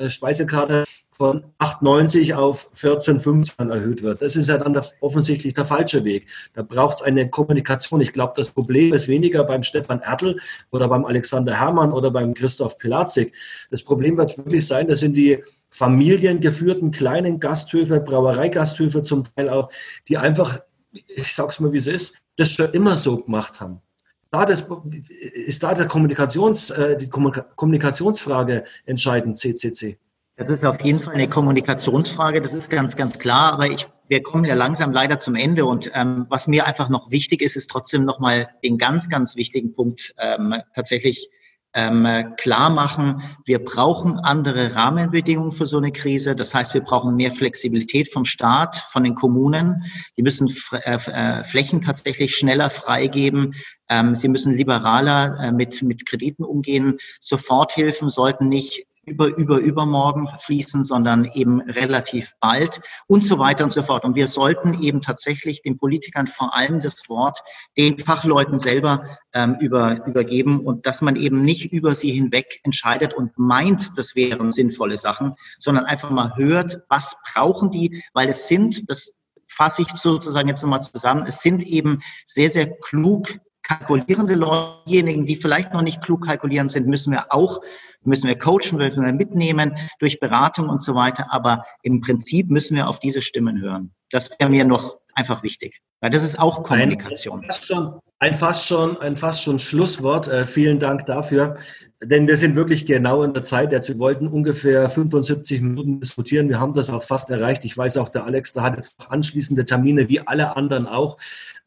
Speisekarte von 8,90 auf 14,15 erhöht wird. Das ist ja dann offensichtlich der falsche Weg. Da braucht es eine Kommunikation. Ich glaube, das Problem ist weniger beim Stefan Ertl oder beim Alexander Herrmann oder beim Christoph Pilatzik. Das Problem wird wirklich sein, das sind die familiengeführten kleinen Gasthöfe, Brauereigasthöfe zum Teil auch, die einfach, ich sag's mal, wie es ist, das schon immer so gemacht haben. Da das, ist da der Kommunikations, äh, die Kommunikationsfrage entscheidend, CCC? Das ist auf jeden Fall eine Kommunikationsfrage, das ist ganz, ganz klar. Aber ich, wir kommen ja langsam leider zum Ende. Und ähm, was mir einfach noch wichtig ist, ist trotzdem nochmal den ganz, ganz wichtigen Punkt ähm, tatsächlich ähm, klar machen, wir brauchen andere Rahmenbedingungen für so eine Krise. Das heißt, wir brauchen mehr Flexibilität vom Staat, von den Kommunen. Die müssen äh, äh, Flächen tatsächlich schneller freigeben. Ähm, sie müssen liberaler äh, mit, mit Krediten umgehen. Soforthilfen sollten nicht über, über, übermorgen fließen, sondern eben relativ bald und so weiter und so fort. Und wir sollten eben tatsächlich den Politikern vor allem das Wort den Fachleuten selber ähm, über, übergeben und dass man eben nicht über sie hinweg entscheidet und meint, das wären sinnvolle Sachen, sondern einfach mal hört, was brauchen die, weil es sind, das fasse ich sozusagen jetzt nochmal zusammen, es sind eben sehr, sehr klug kalkulierende Leute, diejenigen, die vielleicht noch nicht klug kalkulieren sind, müssen wir auch, müssen wir coachen, müssen wir mitnehmen durch Beratung und so weiter. Aber im Prinzip müssen wir auf diese Stimmen hören. Das wäre mir noch einfach wichtig, weil das ist auch Kommunikation. Ein fast schon, ein fast schon, ein fast schon Schlusswort. Äh, vielen Dank dafür. Denn wir sind wirklich genau in der Zeit. Jetzt, wir wollten ungefähr 75 Minuten diskutieren. Wir haben das auch fast erreicht. Ich weiß auch, der Alex, da hat jetzt noch anschließende Termine, wie alle anderen auch.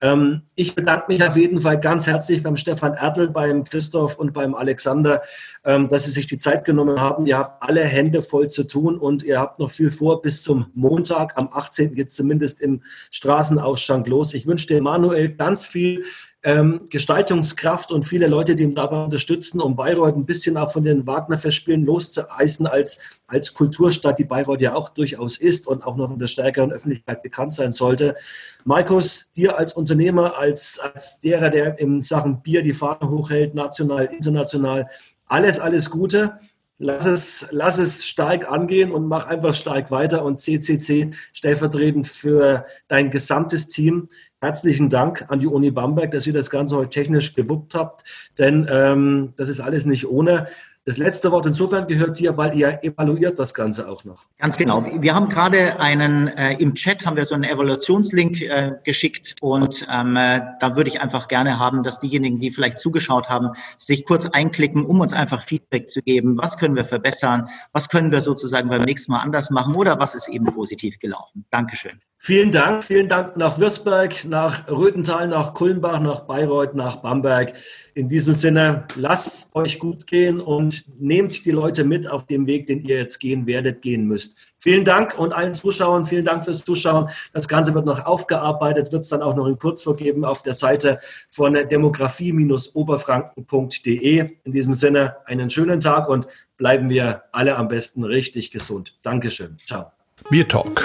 Ähm, ich bedanke mich auf jeden Fall ganz herzlich beim Stefan Ertl, beim Christoph und beim Alexander, dass Sie sich die Zeit genommen haben. Ihr habt alle Hände voll zu tun und ihr habt noch viel vor. Bis zum Montag, am 18. geht es zumindest im Straßenausschank los. Ich wünsche dir, Manuel, ganz viel ähm, Gestaltungskraft und viele Leute, die ihn dabei unterstützen, um Bayreuth ein bisschen auch von den Wagner-Festspielen loszueisen als, als Kulturstadt, die Bayreuth ja auch durchaus ist und auch noch in der stärkeren Öffentlichkeit bekannt sein sollte. Markus, dir als Unternehmer, als, als derer, der in Sachen Bier die Fahne hochhält, national, international, alles, alles Gute. Lass es, lass es stark angehen und mach einfach stark weiter und CCC stellvertretend für dein gesamtes Team Herzlichen Dank an die Uni Bamberg, dass ihr das Ganze heute technisch gewuppt habt, denn ähm, das ist alles nicht ohne. Das letzte Wort insofern gehört dir, weil ihr evaluiert das Ganze auch noch. Ganz genau. Wir haben gerade einen, äh, im Chat haben wir so einen Evaluationslink äh, geschickt und ähm, äh, da würde ich einfach gerne haben, dass diejenigen, die vielleicht zugeschaut haben, sich kurz einklicken, um uns einfach Feedback zu geben. Was können wir verbessern? Was können wir sozusagen beim nächsten Mal anders machen oder was ist eben positiv gelaufen? Dankeschön. Vielen Dank. Vielen Dank nach Würzburg, nach Röthental, nach Kulmbach, nach Bayreuth, nach Bamberg. In diesem Sinne, lasst euch gut gehen und nehmt die Leute mit auf dem Weg, den ihr jetzt gehen werdet, gehen müsst. Vielen Dank und allen Zuschauern, vielen Dank fürs Zuschauen. Das Ganze wird noch aufgearbeitet, wird es dann auch noch in Kurzform geben auf der Seite von demografie-oberfranken.de. In diesem Sinne, einen schönen Tag und bleiben wir alle am besten richtig gesund. Dankeschön. Ciao. Bier Talk,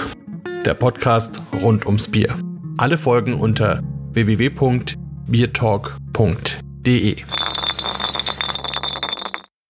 der Podcast rund ums Bier. Alle Folgen unter www.biertalk.de. D E.